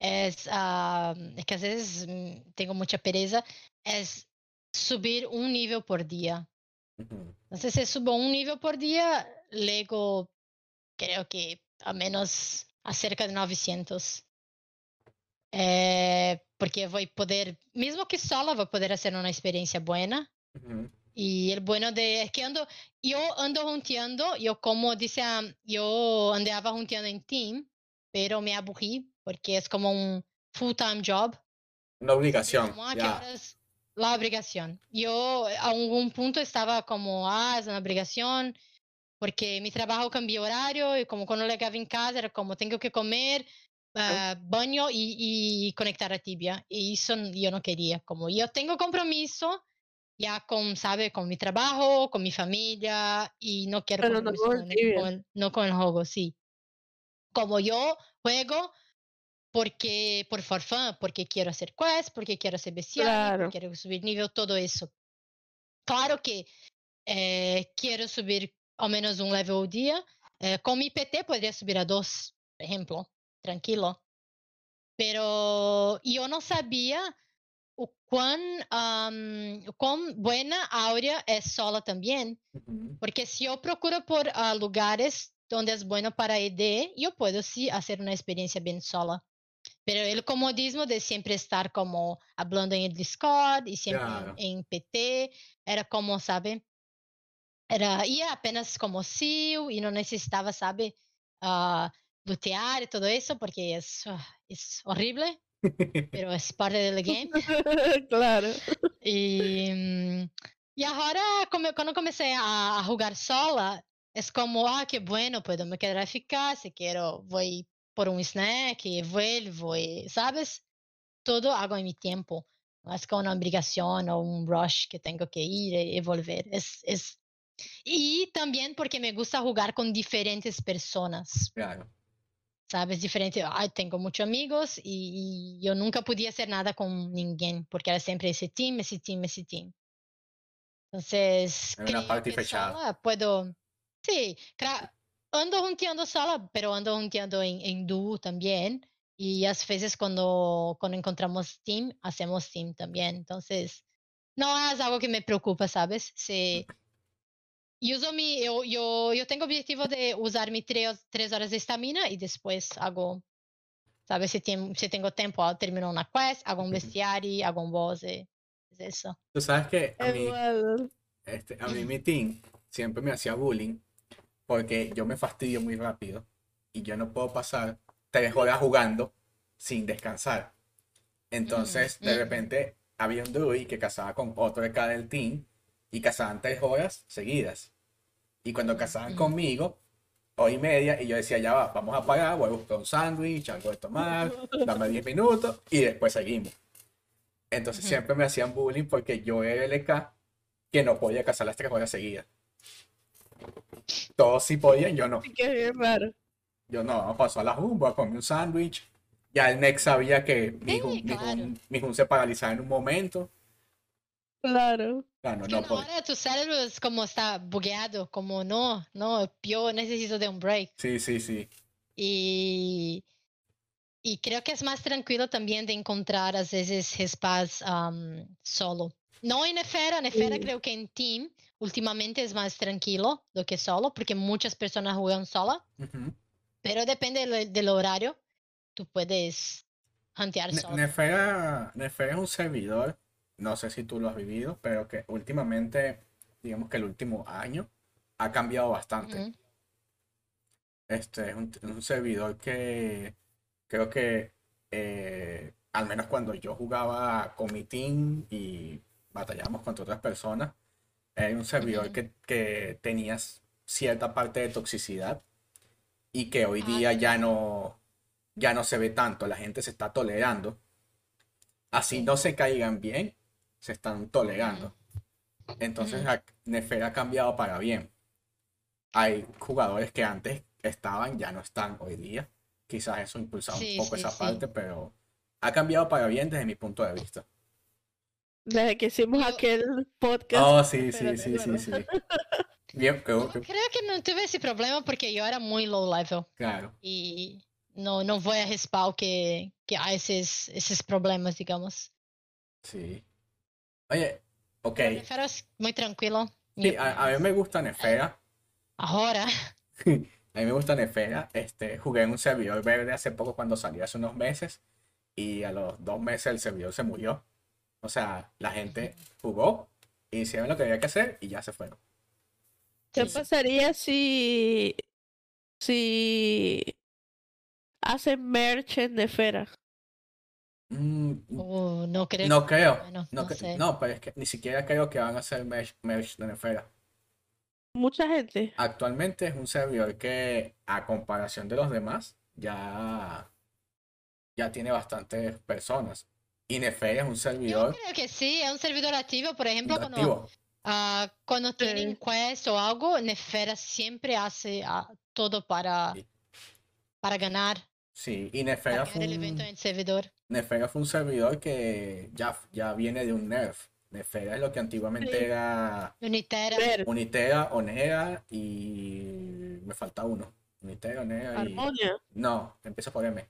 es, ah, es que a veces mm, tengo mucha pereza, es subir un nivel por día. Ujú. Entonces, si subo un nivel por día, luego creo que a menos a cerca de 900. Eh, porque voy a poder, mismo que sola, voy a poder hacer una experiencia buena. Ujú. Y el bueno de es que ando, yo ando junteando, yo como dice, ah, yo andaba junteando en team, pero me aburrí porque es como un full-time job. Una obligación, Como, ah, ¿qué ya. horas? La obligación. Yo a algún punto estaba como, ah, es una obligación, porque mi trabajo cambió horario y como cuando llegaba en casa era como, tengo que comer, ah, baño y, y conectar a tibia. Y eso yo no quería. Como yo tengo compromiso ya con, sabe, con mi trabajo, con mi familia y no quiero no con el, no con el juego, sí. Como yo juego porque por for fun, porque quiero hacer quest, porque quiero hacer bestial, Claro. porque quiero subir nivel, todo eso. Claro que eh, quiero subir al menos un level al día. Eh, con mi PT podría subir a dos, por ejemplo, tranquilo. Pero yo no sabía o cuán, am, o cuán buena Áurea es sola también. Ujú. Porque si yo procuro por ah, lugares donde es bueno para ED, yo puedo sí hacer una experiencia bien sola. Pero el comodismo de siempre estar como hablando en el Discord y siempre Claro. en, PT, era como, ¿sabe? Era, ia apenas como SEAL y no necesitaba, ¿sabe? Ah, lutear y todo eso porque es, ah, es horrible, pero es parte del game. claro. E, hum, e agora, come- quando eu comecei a, a jogar sola, é como, ah, que bueno, puedo me quedar ficar, se quero, vou ir por um snack, vuelvo, vou, sabes? Todo hago em mi tempo. Não é como uma obrigação ou um rush que tenho que ir e volver. Es, es... E também porque me gusta jogar com diferentes pessoas. Claro. sabes? Diferente, ai, tenho muitos amigos e, e eu nunca podia hacer nada com ninguém, porque era sempre esse time, esse time, esse time. Entonces, En una party fechada. puedo, sí, ando junteando sola, pero ando junteando en, en dúo también. Y às vezes cuando, cuando encontramos team, hacemos team también. Entonces, no es algo que me preocupa, ¿sabes? Si, uso mi, yo, yo, yo tengo objetivo de usar mi tres, tres horas de estamina y después hago, ¿sabes? Si, tiem- si tengo tiempo, ah, termino una quest, hago un bestiario, hago un boss, eh, es eso. Tú sabes que a mí, este, a mí mi team siempre me hacía bullying porque yo me fastidio muy rápido y yo no puedo pasar tres horas jugando sin descansar. Entonces, de mm. repente, había un druid que cazaba con otro de cada del team y cazaban tres horas seguidas. Y cuando cazaban Mm. conmigo, hora y media, y yo decía, ya va, vamos a parar, voy a buscar un sándwich, algo de tomar, dame 10 minutos y después seguimos. Entonces siempre me hacían bullying porque yo era el LK que no podía cazar las tres horas seguidas. Todos sí podían, yo no. Bien raro. Yo no, pasó a la Jun, voy a comer un sándwich. Ya el Nex sabía que mi Jun, mi claro. Jun- mi Jun se paralizaba en un momento. Claro. Claro, no na podía. hora tu cérebro es como está bugueado, como no, no, yo necesito de un break. Sí, sí, sí. Y, y creo que es más tranquilo también de encontrar a veces respas am, solo. No en Efera, en Efera Sí. creo que en Team últimamente es más tranquilo do que solo, porque muchas personas juegan sola, pero depende del, del horario, tú puedes hantear Ne- solo. Nefera, Nefera es un servidor, no sé si tú lo has vivido, pero que últimamente, digamos que el último año, ha cambiado bastante. Este es un, un servidor que creo que, eh, al menos cuando yo jugaba con mi team y batallábamos contra otras personas, era un servidor que, que tenías cierta parte de toxicidad y que hoy Ah, día ya no, ya no se ve tanto, la gente se está tolerando. Así Sí. no se caigan bien, se están tolerando. Entonces, Ujú. ha- Nefera ha cambiado para bien. Hay jugadores que antes estaban, ya no están hoy día. Quizás eso ha impulsado un poco sí, esa sí. parte, pero ha cambiado para bien desde mi punto de vista. Desde que hicimos Yo- aquel podcast. Oh, sí, sí, Espérate, sí, sí, sí. Bien, creo que- creo que no tuve ese problema porque yo era muy low level. claro. y no, no voy a respaldar que, que hay esos, esos problemas, digamos. Sí. Oye, ok. Prefiero es muy tranquilo. Sí, a, a mí me gusta Nefera. Ahora, A mí me gusta Nefera. Este, jugué en un servidor verde hace poco cuando salió hace unos meses. Y a los dos meses el servidor se murió. O sea, la gente jugó, hicieron lo que había que hacer y ya se fueron. ¿Qué Sí, pasaría si. si. hacen merch en Nefera? Mm, uh, no creo. no creo. bueno, no, no cre- sé. no, pero es que ni siquiera creo que van a hacer merch, merch de Nefera. Mucha gente. Actualmente es un servidor que, a comparación de los demás, ya, ya tiene bastantes personas. Y Nefera es un Yo servidor creo que sí, es un servidor activo. Por ejemplo, cuando, activo. ah, cuando tienen quest o algo, Nefera siempre hace ah, todo para, Sí. para ganar, Sí, y Nefera fue un, evento en servidor. Nefera fue un servidor que ya, ya viene de un nerf. Nefera es lo que antiguamente Sí. era Unitera. Unitera, Onera y me falta uno. Unitera, Onera y... Armonia. No, empieza por M.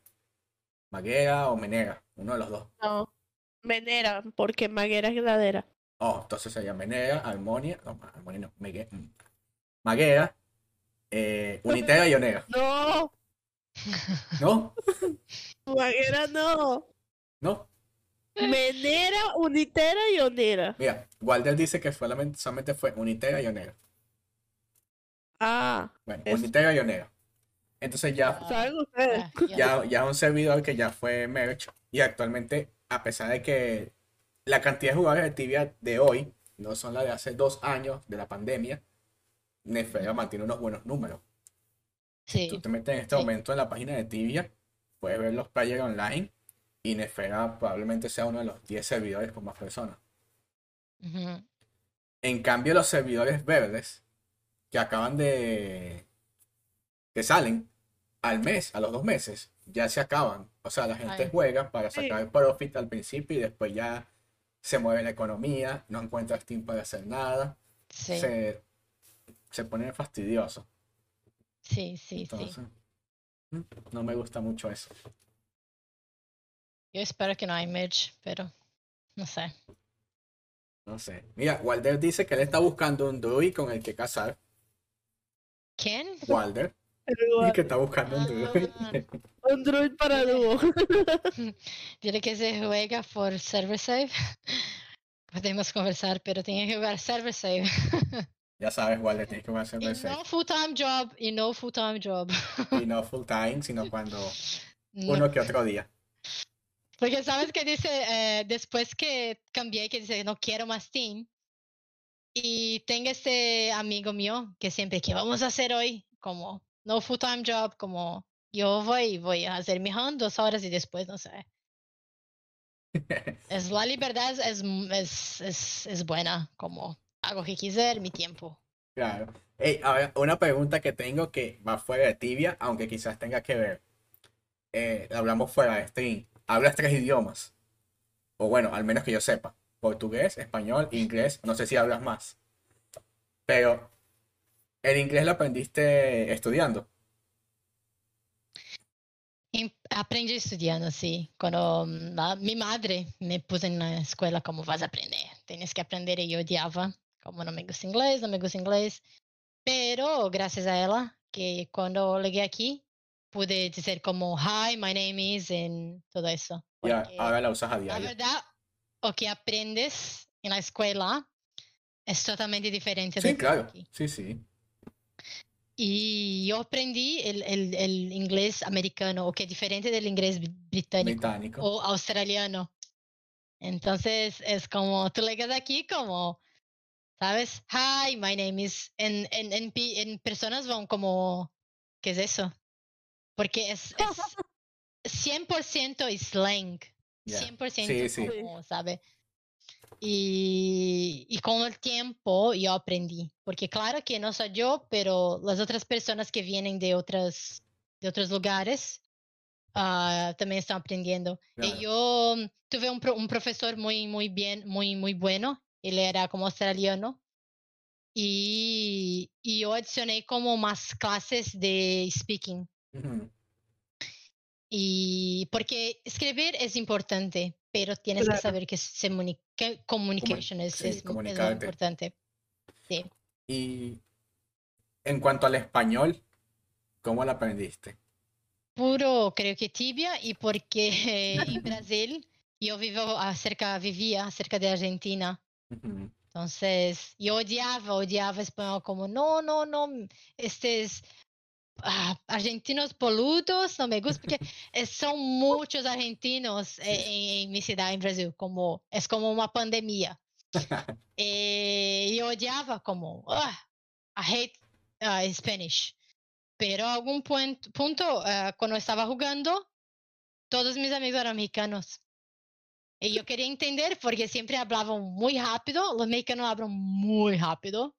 Maguera o Menera, uno de los dos. No. Menera, porque Maguera es gladera. Oh, entonces sería Menera, Armonia, no, Armonia no, Megue- mm, Maguera, eh, Unitera y Onera. No, ¿No? Maguera no. ¿No? Menera, Unitera y Onera. Mira, Walder dice que solamente, solamente fue Unitera y Onera. Ah, Bueno, Es- Unitera y Onera. Entonces ya, ¿saben ustedes? Ah, ya. ya, un servidor que ya fue merch y actualmente, a pesar de que la cantidad de jugadores de Tibia de hoy no son la de hace dos años de la pandemia, Nefera mantiene unos buenos números. Sí. Tú te metes en este Sí. momento en la página de Tibia, puedes ver los players online y Nefera probablemente sea uno de los 10 servidores con más personas. En cambio, los servidores verdes que acaban de... que salen al mes, a los dos meses, ya se acaban. O sea, la gente Ay. juega para sacar profit al principio y después ya se mueve la economía, no encuentra Steam para hacer nada, Sí, se, se pone fastidioso. sí, sí, sí. Entonces, mm, no me gusta mucho eso. Yo espero que no hay merge, pero no sé. No sé. Mira, Walder dice que él está buscando un druid con el que casar. ¿Quién? Walder. Igual, que está buscando un druid para dúo. Dile que se juega por server save. Podemos conversar, pero tengo que jugar server save. Ya sabes, Walter, tienes que hacer Y reset. no full time job, y no full time job. Y no full time, sino cuando No. uno que otro día. Porque sabes que dice, eh, después que cambié, que dice, no quiero más team. Y tengo este amigo mío que siempre, ¿qué vamos a hacer hoy? Como, no full time job, como, yo voy, voy a hacer mi hunt dos horas y después, no sé. Es la libertad es, es, es, es buena, como, hago que quiser, mi tiempo. Claro. Ey, ahora, una pregunta que tengo que va fuera de tibia, aunque quizás tenga que ver. Eh, hablamos fuera de stream. ¿Hablas tres idiomas? O bueno, al menos que yo sepa. Portugués, español, inglés. No sé si hablas más. Pero, ¿el inglés lo aprendiste estudiando? Em- Aprendi estudiando, sí. Cuando mm, la- mi madre me puso en la escuela como vas a aprender, tienes que aprender y yo odiaba, como no me gusta inglés, no me gusta inglés. Pero gracias a ella, que cuando llegué aquí, pude decir como hi, my name is, en todo eso. Ya, ahora la usas a la diario. verdad, lo que aprendes en la escuela es totalmente diferente Sí, de claro. aquí. Sí, sí. Y yo aprendí el, el, el inglés americano, o que es diferente del inglés br- británico Británico. o australiano. Entonces es como, tú llegas aquí como, ¿sabes? Hi, my name is. En, en, en, en personas van como, ¿qué es eso? Porque es, es 100% slang. Ya. 100% Sí, sí. como, ¿sabe? Y, y con el tiempo yo aprendí, porque claro que no soy yo, pero las otras personas que vienen de otras de otros lugares ah, también están aprendiendo. Claro. Y yo mm, tuve un, un profesor muy muy bien, muy muy bueno. Él era como australiano y, y yo adicioné como más clases de speaking. Ujú. Y porque escribir es importante, pero tienes Claro. que saber que que communication es, sí, es, es muy importante. Sí. Y en cuanto al español, ¿cómo lo aprendiste? Puro, creo que tibia, y porque en Brasil yo vivo acerca, vivía cerca de Argentina. Entonces, yo odiaba, odiaba español como, no, no, no, estos ah, argentinos poludos, no me gusta, porque eh, son muchos argentinos eh, en, en mi ciudad, en Brasil, como, es como una pandemia. Eh, yo odiaba como, ah, I hate ah, Spanish. Pero a algún puen- punto, ah, cuando estaba jugando, todos mis amigos eran mexicanos. Y yo quería entender porque siempre hablaban muy rápido, los mexicanos hablan muy rápido.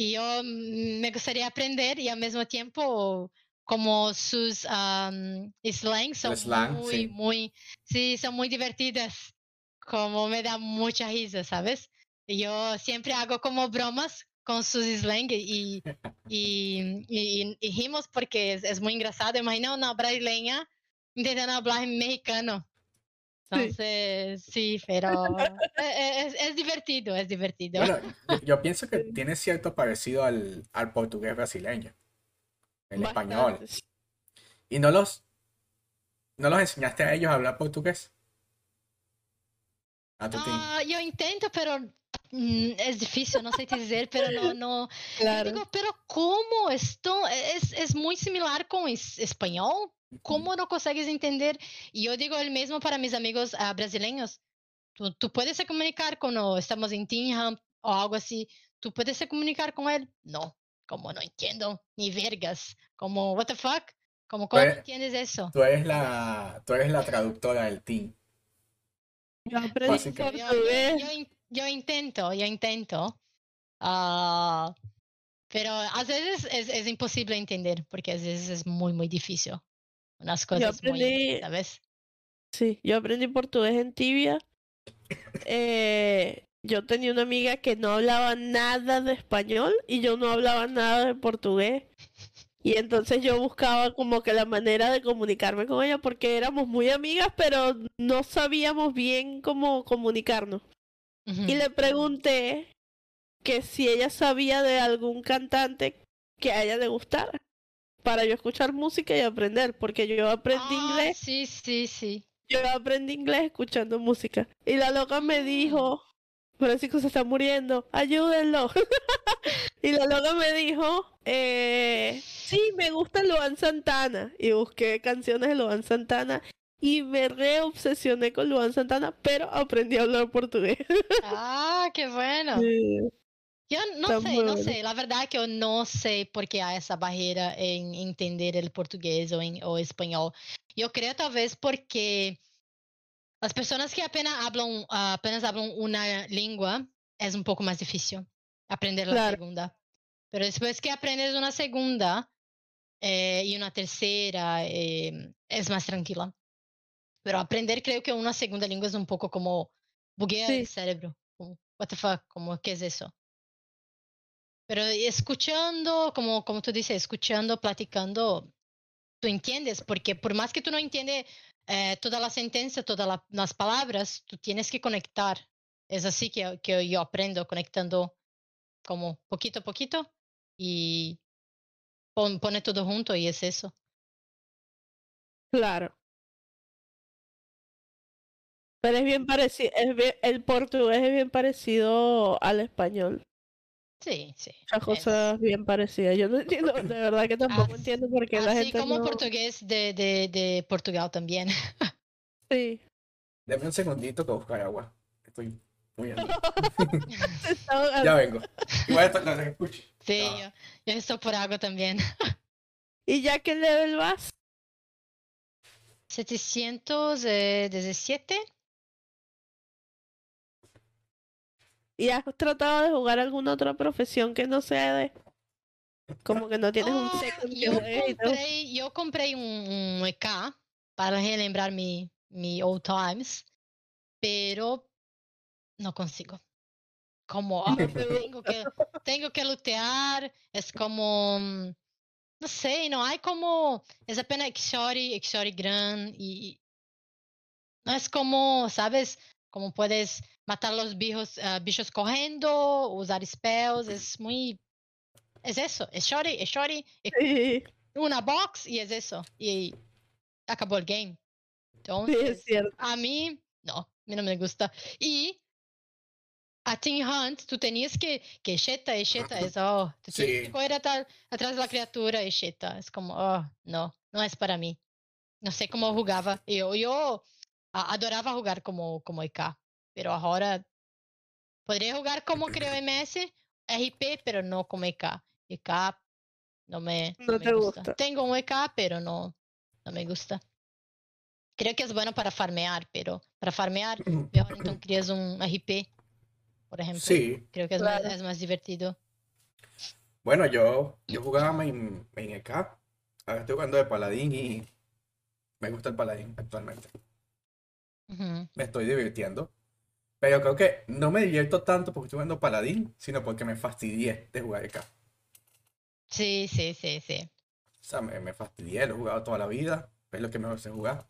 Y yo mm, me gustaría aprender y al mismo tiempo, como sus am, slangs son slang, muy, sí. muy, sí, son muy divertidas. Como me da mucha risa, ¿sabes? Y yo siempre hago como bromas con sus slang y, y, y, y rimos porque es, es muy engraçado. Imagina una brasileña intentando hablar en mexicano. Entonces, sí, pero e- es, es divertido, es divertido. Bueno, yo, yo pienso que tiene cierto parecido al, al portugués brasileño, el español. ¿Y no los, no los enseñaste a ellos a hablar portugués? A tu. Ah, yo intento, pero mm, es difícil, no sé te dizer, pero no, no. Claro. digo, pero ¿cómo esto es, es muy similar con es- español? ¿Cómo no consegues entender? Y yo digo el mismo para mis amigos ah, brasileños. Tú, tú puedes se comunicar cuando estamos en Tinham o algo así. ¿Tú puedes se comunicar con él? No, como no entiendo ni vergas. Como, what the fuck? Como, ¿cómo Pues, entiendes eso? Tú eres la, tú eres la traductora del team. Yo aprendí. Yo, yo- yo yo intento, yo intento. ah, pero a veces es, es imposible entender, porque a veces es muy, muy difícil. Unas cosas muy, aprendí- ¿sabes? Sí, yo aprendí portugués en Tibia. Eh, yo tenía una amiga que no hablaba nada de español y yo no hablaba nada de portugués. Y entonces yo buscaba como que la manera de comunicarme con ella porque éramos muy amigas, pero no sabíamos bien cómo comunicarnos. Y le pregunté que si ella sabía de algún cantante que a ella le gustara para yo escuchar música y aprender, porque yo aprendí Ah, inglés sí, sí, sí. Yo aprendí inglés escuchando música. Y la loca me dijo, Francisco se está muriendo, ayúdenlo. y la loca me dijo, eh, sí, me gusta Luan Santana. Y busqué canciones de Luan Santana y me reobsesioné con Luan Santana, pero aprendí a hablar portugués. ah, qué bueno. Yo no sé, no sé. La verdad es que yo no sé por qué hay esa barrera en entender el portugués o, en, o español. Yo creo tal vez porque las personas que apenas hablan, apenas hablan una lengua es un poco más difícil aprender la segunda. Pero después que aprendes una segunda eh, y una tercera, eh, es más tranquila. Pero aprender creo que una segunda lengua es un poco como buguear el cerebro. what the fuck, como, ¿qué es eso? Pero escuchando, como, como tú dices, escuchando, platicando, tú entiendes, porque por más que tú no entiendes eh, toda la sentencia, todas la, las palabras, tú tienes que conectar. Es así que, que yo aprendo, conectando como poquito a poquito y pon, pone todo junto y es eso. Claro. Pero es bien parecido, el portugués es bien parecido al español. Sí, sí. Muchas cosas bien parecidas. Yo no entiendo, de verdad que tampoco entiendo por qué la gente. Así como portugués de, de, de Portugal también. sí. Deme un segundito que buscar agua. Estoy muy ya vengo. Igual esto lo escucho. Sí, yo, yo estoy por agua también. ¿Y ya qué level vas? 717. ¿Y has tratado de jugar alguna otra profesión que no sea de... Como que no tienes un oh, yo compré, yo compré un, EK para relembrar mi, mi old times, pero no consigo. Como oh, tengo, que, tengo que lutear, es como no sei, não há como. Es apenas Xori, Xori Gran y. No es como, ¿sabes? Como puedes matar los bichos, uh, bichos corriendo, usar spells, es muy... Es eso, es shorty, es shorty, es una box y es eso. Y acabó el game. Entonces, sí, a mí, no, a mí no me gusta. Y a Team Hunt, tú tenías que, que cheta y cheta, es, oh, tú sí. tienes que correr atrás, atrás de la criatura y cheta. Es como, oh, no, no es para mí. No sé cómo jugaba. Yo, yo adoraba jugar como, como IK. pero ahora podría jugar como creo MS, RP, pero no como EK. EK no me, no, no me gusta. gusta. Tengo un EK, pero no, no me gusta. Creo que es bueno para farmear, pero para farmear, mejor entonces creas un RP, por ejemplo. Sí. Creo que es, claro. más, es más divertido. Bueno, yo, yo jugaba main, main EK. Ahora estoy jugando de paladín y me gusta el paladín actualmente. Uh -huh. Me estoy divirtiendo. Pero creo que no me divierto tanto porque estoy jugando Paladín, sino porque me fastidié de jugar acá. Sí, sí, sí, sí. O sea, me, me fastidié, lo he jugado toda la vida, es lo que mejor sé jugar.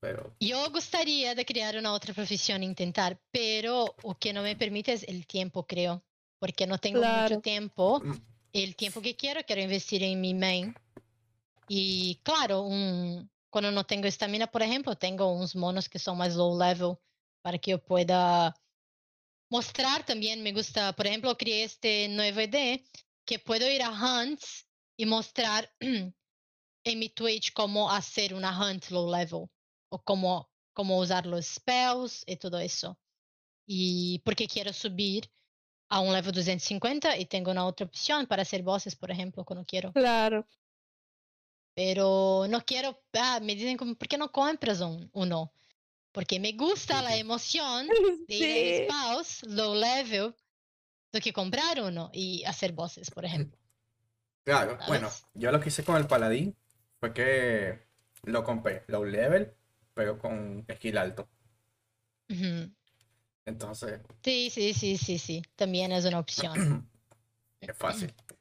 Pero... Yo gustaría de crear una otra profesión, intentar, pero lo que no me permite es el tiempo, creo. Porque no tengo claro. mucho tiempo. El tiempo que quiero, quiero investir en mi main. Y claro, un, cuando no tengo estamina, por ejemplo, tengo unos monos que son más low level para que yo pueda mostrar también. Me gusta, por ejemplo, creé este nuevo ID que puedo ir a hunts y mostrar en mi Twitch cómo hacer una hunt low level o cómo, cómo usar los spells y todo eso. Y porque quiero subir a un level 250 y tengo una otra opción para hacer bosses, por ejemplo, cuando quiero. Claro. Pero no quiero, ah, me dicen como, ¿por qué no compras un, uno? Porque me gusta la emoción de sí. ir a spawns low level do que comprar uno y hacer bosses, por ejemplo. Claro, ¿Sabes? bueno, yo lo que hice con el paladín fue que lo compré low level, pero con skill alto. Uh -huh. Entonces. Sí, sí, sí, sí, sí. También es una opción. es fácil.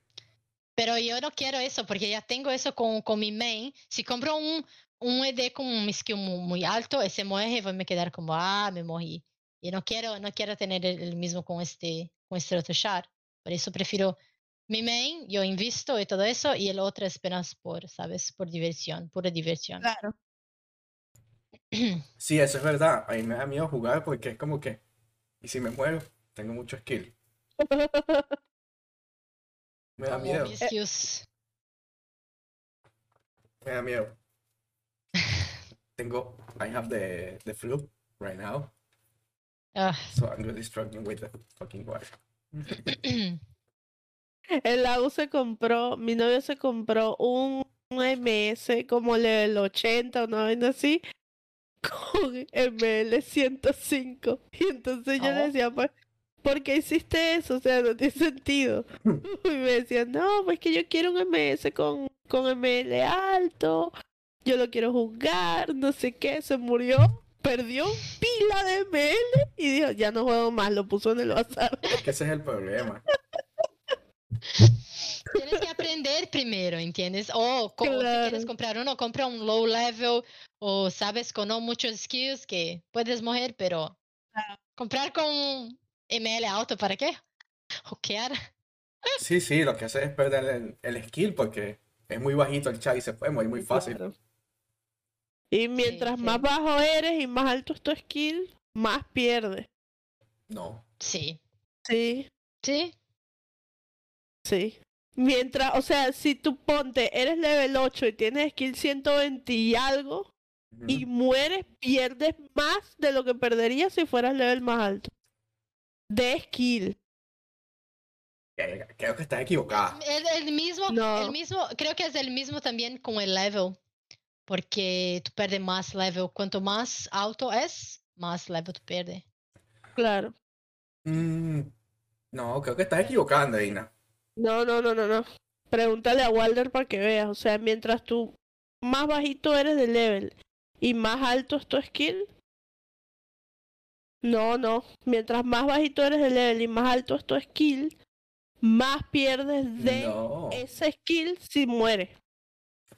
Pero yo no quiero eso porque ya tengo eso con, con mi main. Si compro un, un ED con un skill muy, muy, alto, ese muere, voy a me quedar como, ah, me morí. Y no quiero, no quiero tener el, el mismo con este, con este otro char. Por eso prefiero mi main, yo invisto y todo eso, y el otro es apenas por, ¿sabes? Por diversión, pura diversión. Claro. Sí, eso es verdad. A mí me da miedo jugar porque es como que. ¿Y si me muero? Tengo mucho skill. Me da miedo. Me da miedo. Tengo. I have the, the flu right now. Ah, So I'm really struggling with the fucking water. El Lau se compró, mi novio se compró un, un MS como level 80 o una vaina así con ML 105. Y entonces yo le decía, pues, ¿por qué hiciste eso? O sea, no tiene sentido. Y me decía, no, pues que yo quiero un MS con, con ML alto, yo lo quiero jugar, no sé qué, se murió, perdió pila de ML y dijo, ya no juego más, lo puso en el bazar. Es que ese es el problema. Tienes que aprender primero, ¿entiendes? O co- si quieres Claro. comprar uno, compra un low level o sabes con no muchos skills que puedes mover, pero comprar con ML alto, ¿para qué? Hackear. Sí, sí, lo que hace es perder el, el skill porque es muy bajito el chat y se puede morir muy fácil. Claro. Y mientras sí. más bajo eres y más alto es tu skill, más pierdes. No. Sí. Sí, Sí. sí. Mientras, o sea, si tú ponte, eres level 8 y tienes skill 120 y algo, y mueres, pierdes más de lo que perderías si fueras level más alto. De skill. Creo que estás equivocada. El, el mismo, No. el mismo, creo que es el mismo también con el level. Porque tú pierdes más level. Cuanto más alto es, más level tú pierdes. Claro. Mm, no, creo que estás equivocada, Andreina. No, no, no, no, no. Pregúntale a Walder para que veas. O sea, mientras tú más bajito eres de level y más alto es tu skill. No, no. Mientras más bajito eres de level y más alto es tu skill, más pierdes de No, ese skill si mueres.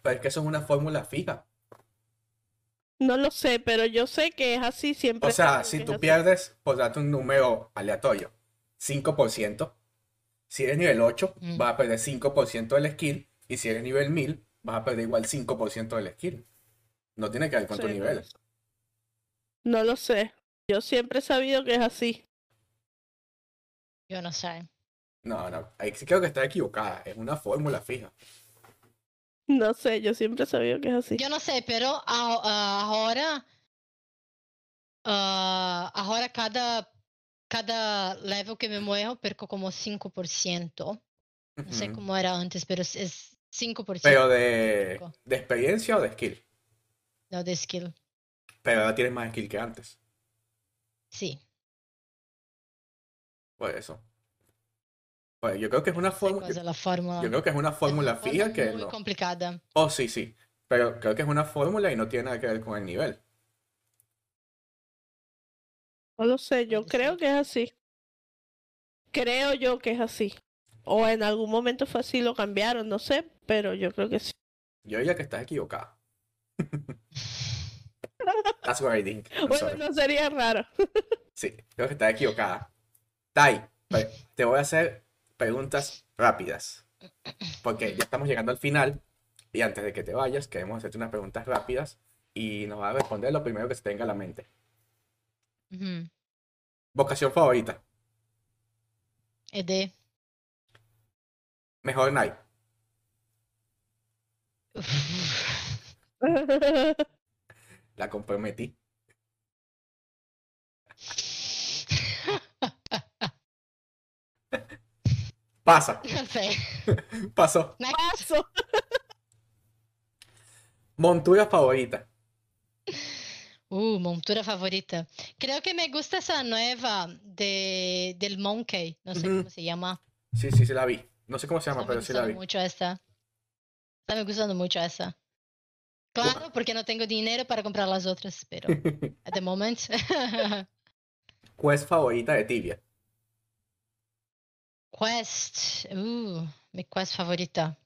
pero es que eso es una fórmula fija. No lo sé, pero yo sé que es así siempre. O sea, si tú pierdes, por darte un número aleatorio, 5%. Si eres nivel 8, Mm. vas a perder 5% del skill. Y si eres nivel 1000, vas a perder igual 5% del skill. No tiene que ver con tu Sí, sé. No lo sé. Yo siempre he sabido que es así. Yo no sé. No, no, ahí creo que está equivocada. Es una fórmula fija. No sé, yo siempre he sabido que es así. Yo no sé, pero a- a- ahora, ah, ahora cada, cada level que me muevo perco como 5%. No sé cómo era antes, pero es- es 5%. Pero de experiencia o de skill. No, de skill. Pero ahora tienes más skill que antes. Sí. Por eso. Pues yo creo que es una fórmula. Yo creo que es una Es fórmula una fija que muy no. complicada. Oh, sí, sí. Pero creo que es una fórmula y no tiene nada que ver con el nivel. No lo sé, yo creo que es así. Creo yo que es así. O en algún momento fue así, lo cambiaron, no sé, pero yo creo que sí. Yo diría que estás equivocada. That's what I think. I'm Bueno, sorry. no sería raro. Sí, creo que estás equivocada. Tai, te voy a hacer preguntas rápidas. Porque ya estamos llegando al final. Y antes de que te vayas, queremos hacerte unas preguntas rápidas. Y nos va a responder lo primero que se tenga a la mente. Vocación favorita. ED. Mejor night. La comprometí. Pasa, No sé. pasó. Paso. Montura favorita. Uh, montura favorita. Creo que me gusta esa nueva de, del Monkey. No sé cómo se llama. Sí, sí, sí la vi. No sé cómo se llama, Está pero sí la gustando vi. mucho esta. Está me gustando mucho esa. Claro, porque no tengo dinero para comprar las otras, pero at the moment. Quest favorita de Tibia. Quest. Uh, mi quest favorita.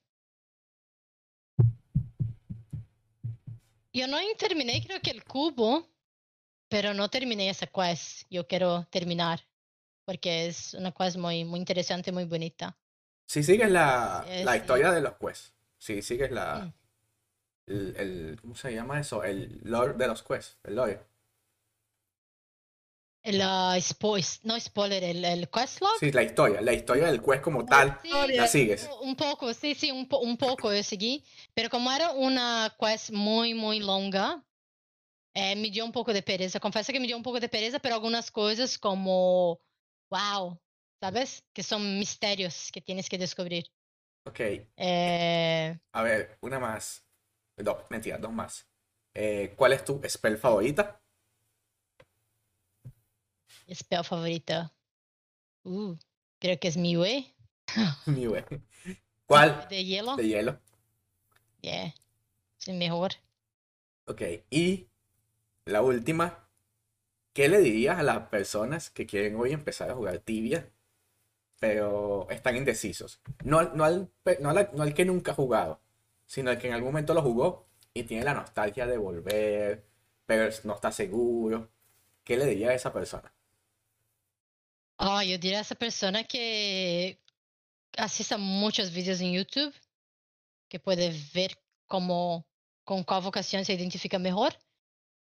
Yo no terminé, creo que el cubo, pero no terminé esa quest. Yo quiero terminar, porque es una quest muy, muy interesante, muy bonita. Si sigues la, la historia de los quests, si sigues la, Mm. El, el- ¿cómo se llama eso? El lore de los quests, el lore. El ah, spo- no spoiler, el, el quest log. Sí, la historia, la historia del quest como tal, Sí, la sigues. un poco, sí, sí, un, po- un poco yo seguí, pero como era una quest muy, muy longa, eh, me dio un poco de pereza. Confieso que me dio un poco de pereza, pero algunas cosas como, wow, ¿sabes? Que son misterios que tienes que descubrir. Ok, Eh, a ver, una más. Dos, mentira, dos más. Eh, ¿cuál es tu spell favorita? spell favorita. Uh, creo que es mi way Mi güey. ¿Cuál? de hielo. De hielo. Yeah, es el mejor. Ok, y la última. ¿Qué le dirías a las personas que quieren hoy empezar a jugar tibia, pero están indecisos? No, no, al, no, al, no al que nunca ha jugado, sino que en algún momento lo jugó y tiene la nostalgia de volver, pero no está seguro. ¿Qué le diría a esa persona? Oh, yo diría a esa persona que assista muchos vídeos en YouTube, que puede ver cómo, con cuál vocación se identifica mejor,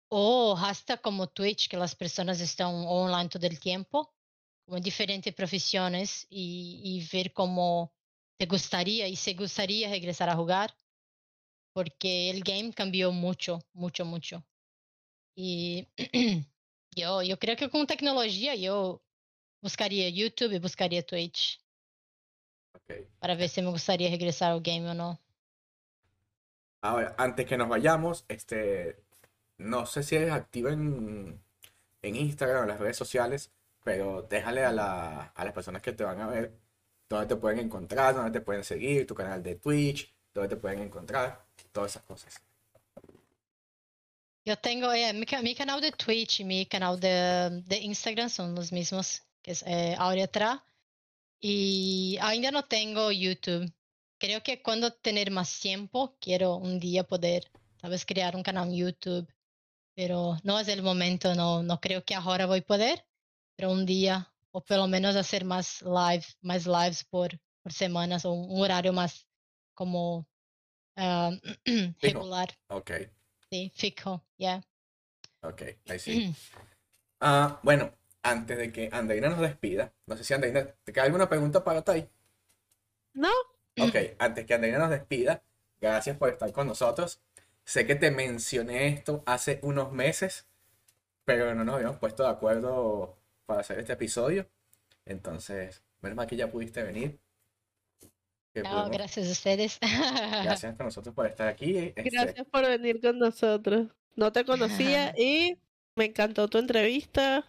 o hasta como Twitch, que las personas están online todo el tiempo, con diferentes profesiones, y, y ver cómo te gustaría y se gustaría regresar a jugar, porque el game cambió mucho, mucho, mucho. Y yo, yo creo que con tecnología yo buscaría YouTube y buscaría Twitch para ver si me gustaría regresar al game o no. Ahora, antes que nos vayamos, este, no sé si eres activa en, en Instagram o en las redes sociales, pero déjale a, la- a las personas que te van a ver dónde te pueden encontrar, dónde te pueden seguir, tu canal de Twitch, dónde te pueden encontrar, todas esas cosas. Yo tengo eh, mi, mi canal de Twitch y mi canal de, de Instagram son los mismos, que es eh, Aurea. Y ainda no tengo YouTube. Creo que cuando tener más tiempo, quiero un día poder, sabes, crear un canal en YouTube. Pero no es el momento, no, no creo que ahora voy a poder, pero un día, o pelo menos hacer más live, más lives por, por semanas, o un horario más como ah, regular, Ok, sí, fijo, yeah. ok, ahí sí. Ah, bueno, antes de que Andreina nos despida, no sé si Andreina, ¿te queda alguna pregunta para Tai? No, Ok, antes que Andreina nos despida, gracias por estar con nosotros. Sé que te mencioné esto hace unos meses, pero no nos habíamos puesto de acuerdo para hacer este episodio. Entonces, menos mal que ya pudiste venir. Que No, pudimos- gracias a ustedes. gracias a nosotros por estar aquí. Este, gracias por venir con nosotros. No te conocía y me encantó tu entrevista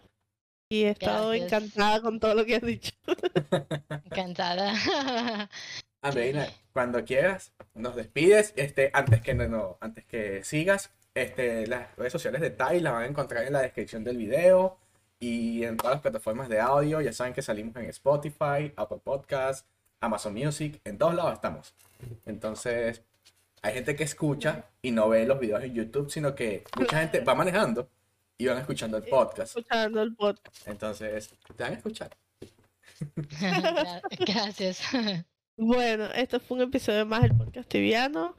y he estado Gracias. encantada con todo lo que has dicho. Encantada. Andreina, cuando quieras, nos despides. Este, antes que no, no- antes que sigas, este, las redes sociales de Tai las van a encontrar en la descripción del video y en todas las plataformas de audio. Ya saben que salimos en Spotify, Apple Podcasts, Amazon Music, en todos lados estamos. Entonces, hay gente que escucha y no ve los videos en YouTube, sino que mucha gente va manejando y van escuchando el podcast. Escuchando el podcast. Entonces, te van a escuchar. Gra- Gracias. Bueno, esto fue un episodio más del podcast tibiano.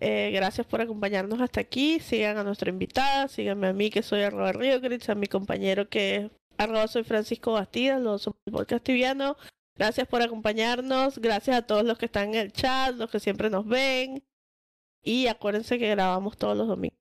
Eh, gracias por acompañarnos hasta aquí. Sigan a nuestra invitada, síganme a mí que soy arroba Riocritz, a mi compañero que es arroba soy Francisco Bastidas, los somos el podcast tibiano. Gracias por acompañarnos, gracias a todos los que están en el chat, los que siempre nos ven. Y acuérdense que grabamos todos los domingos.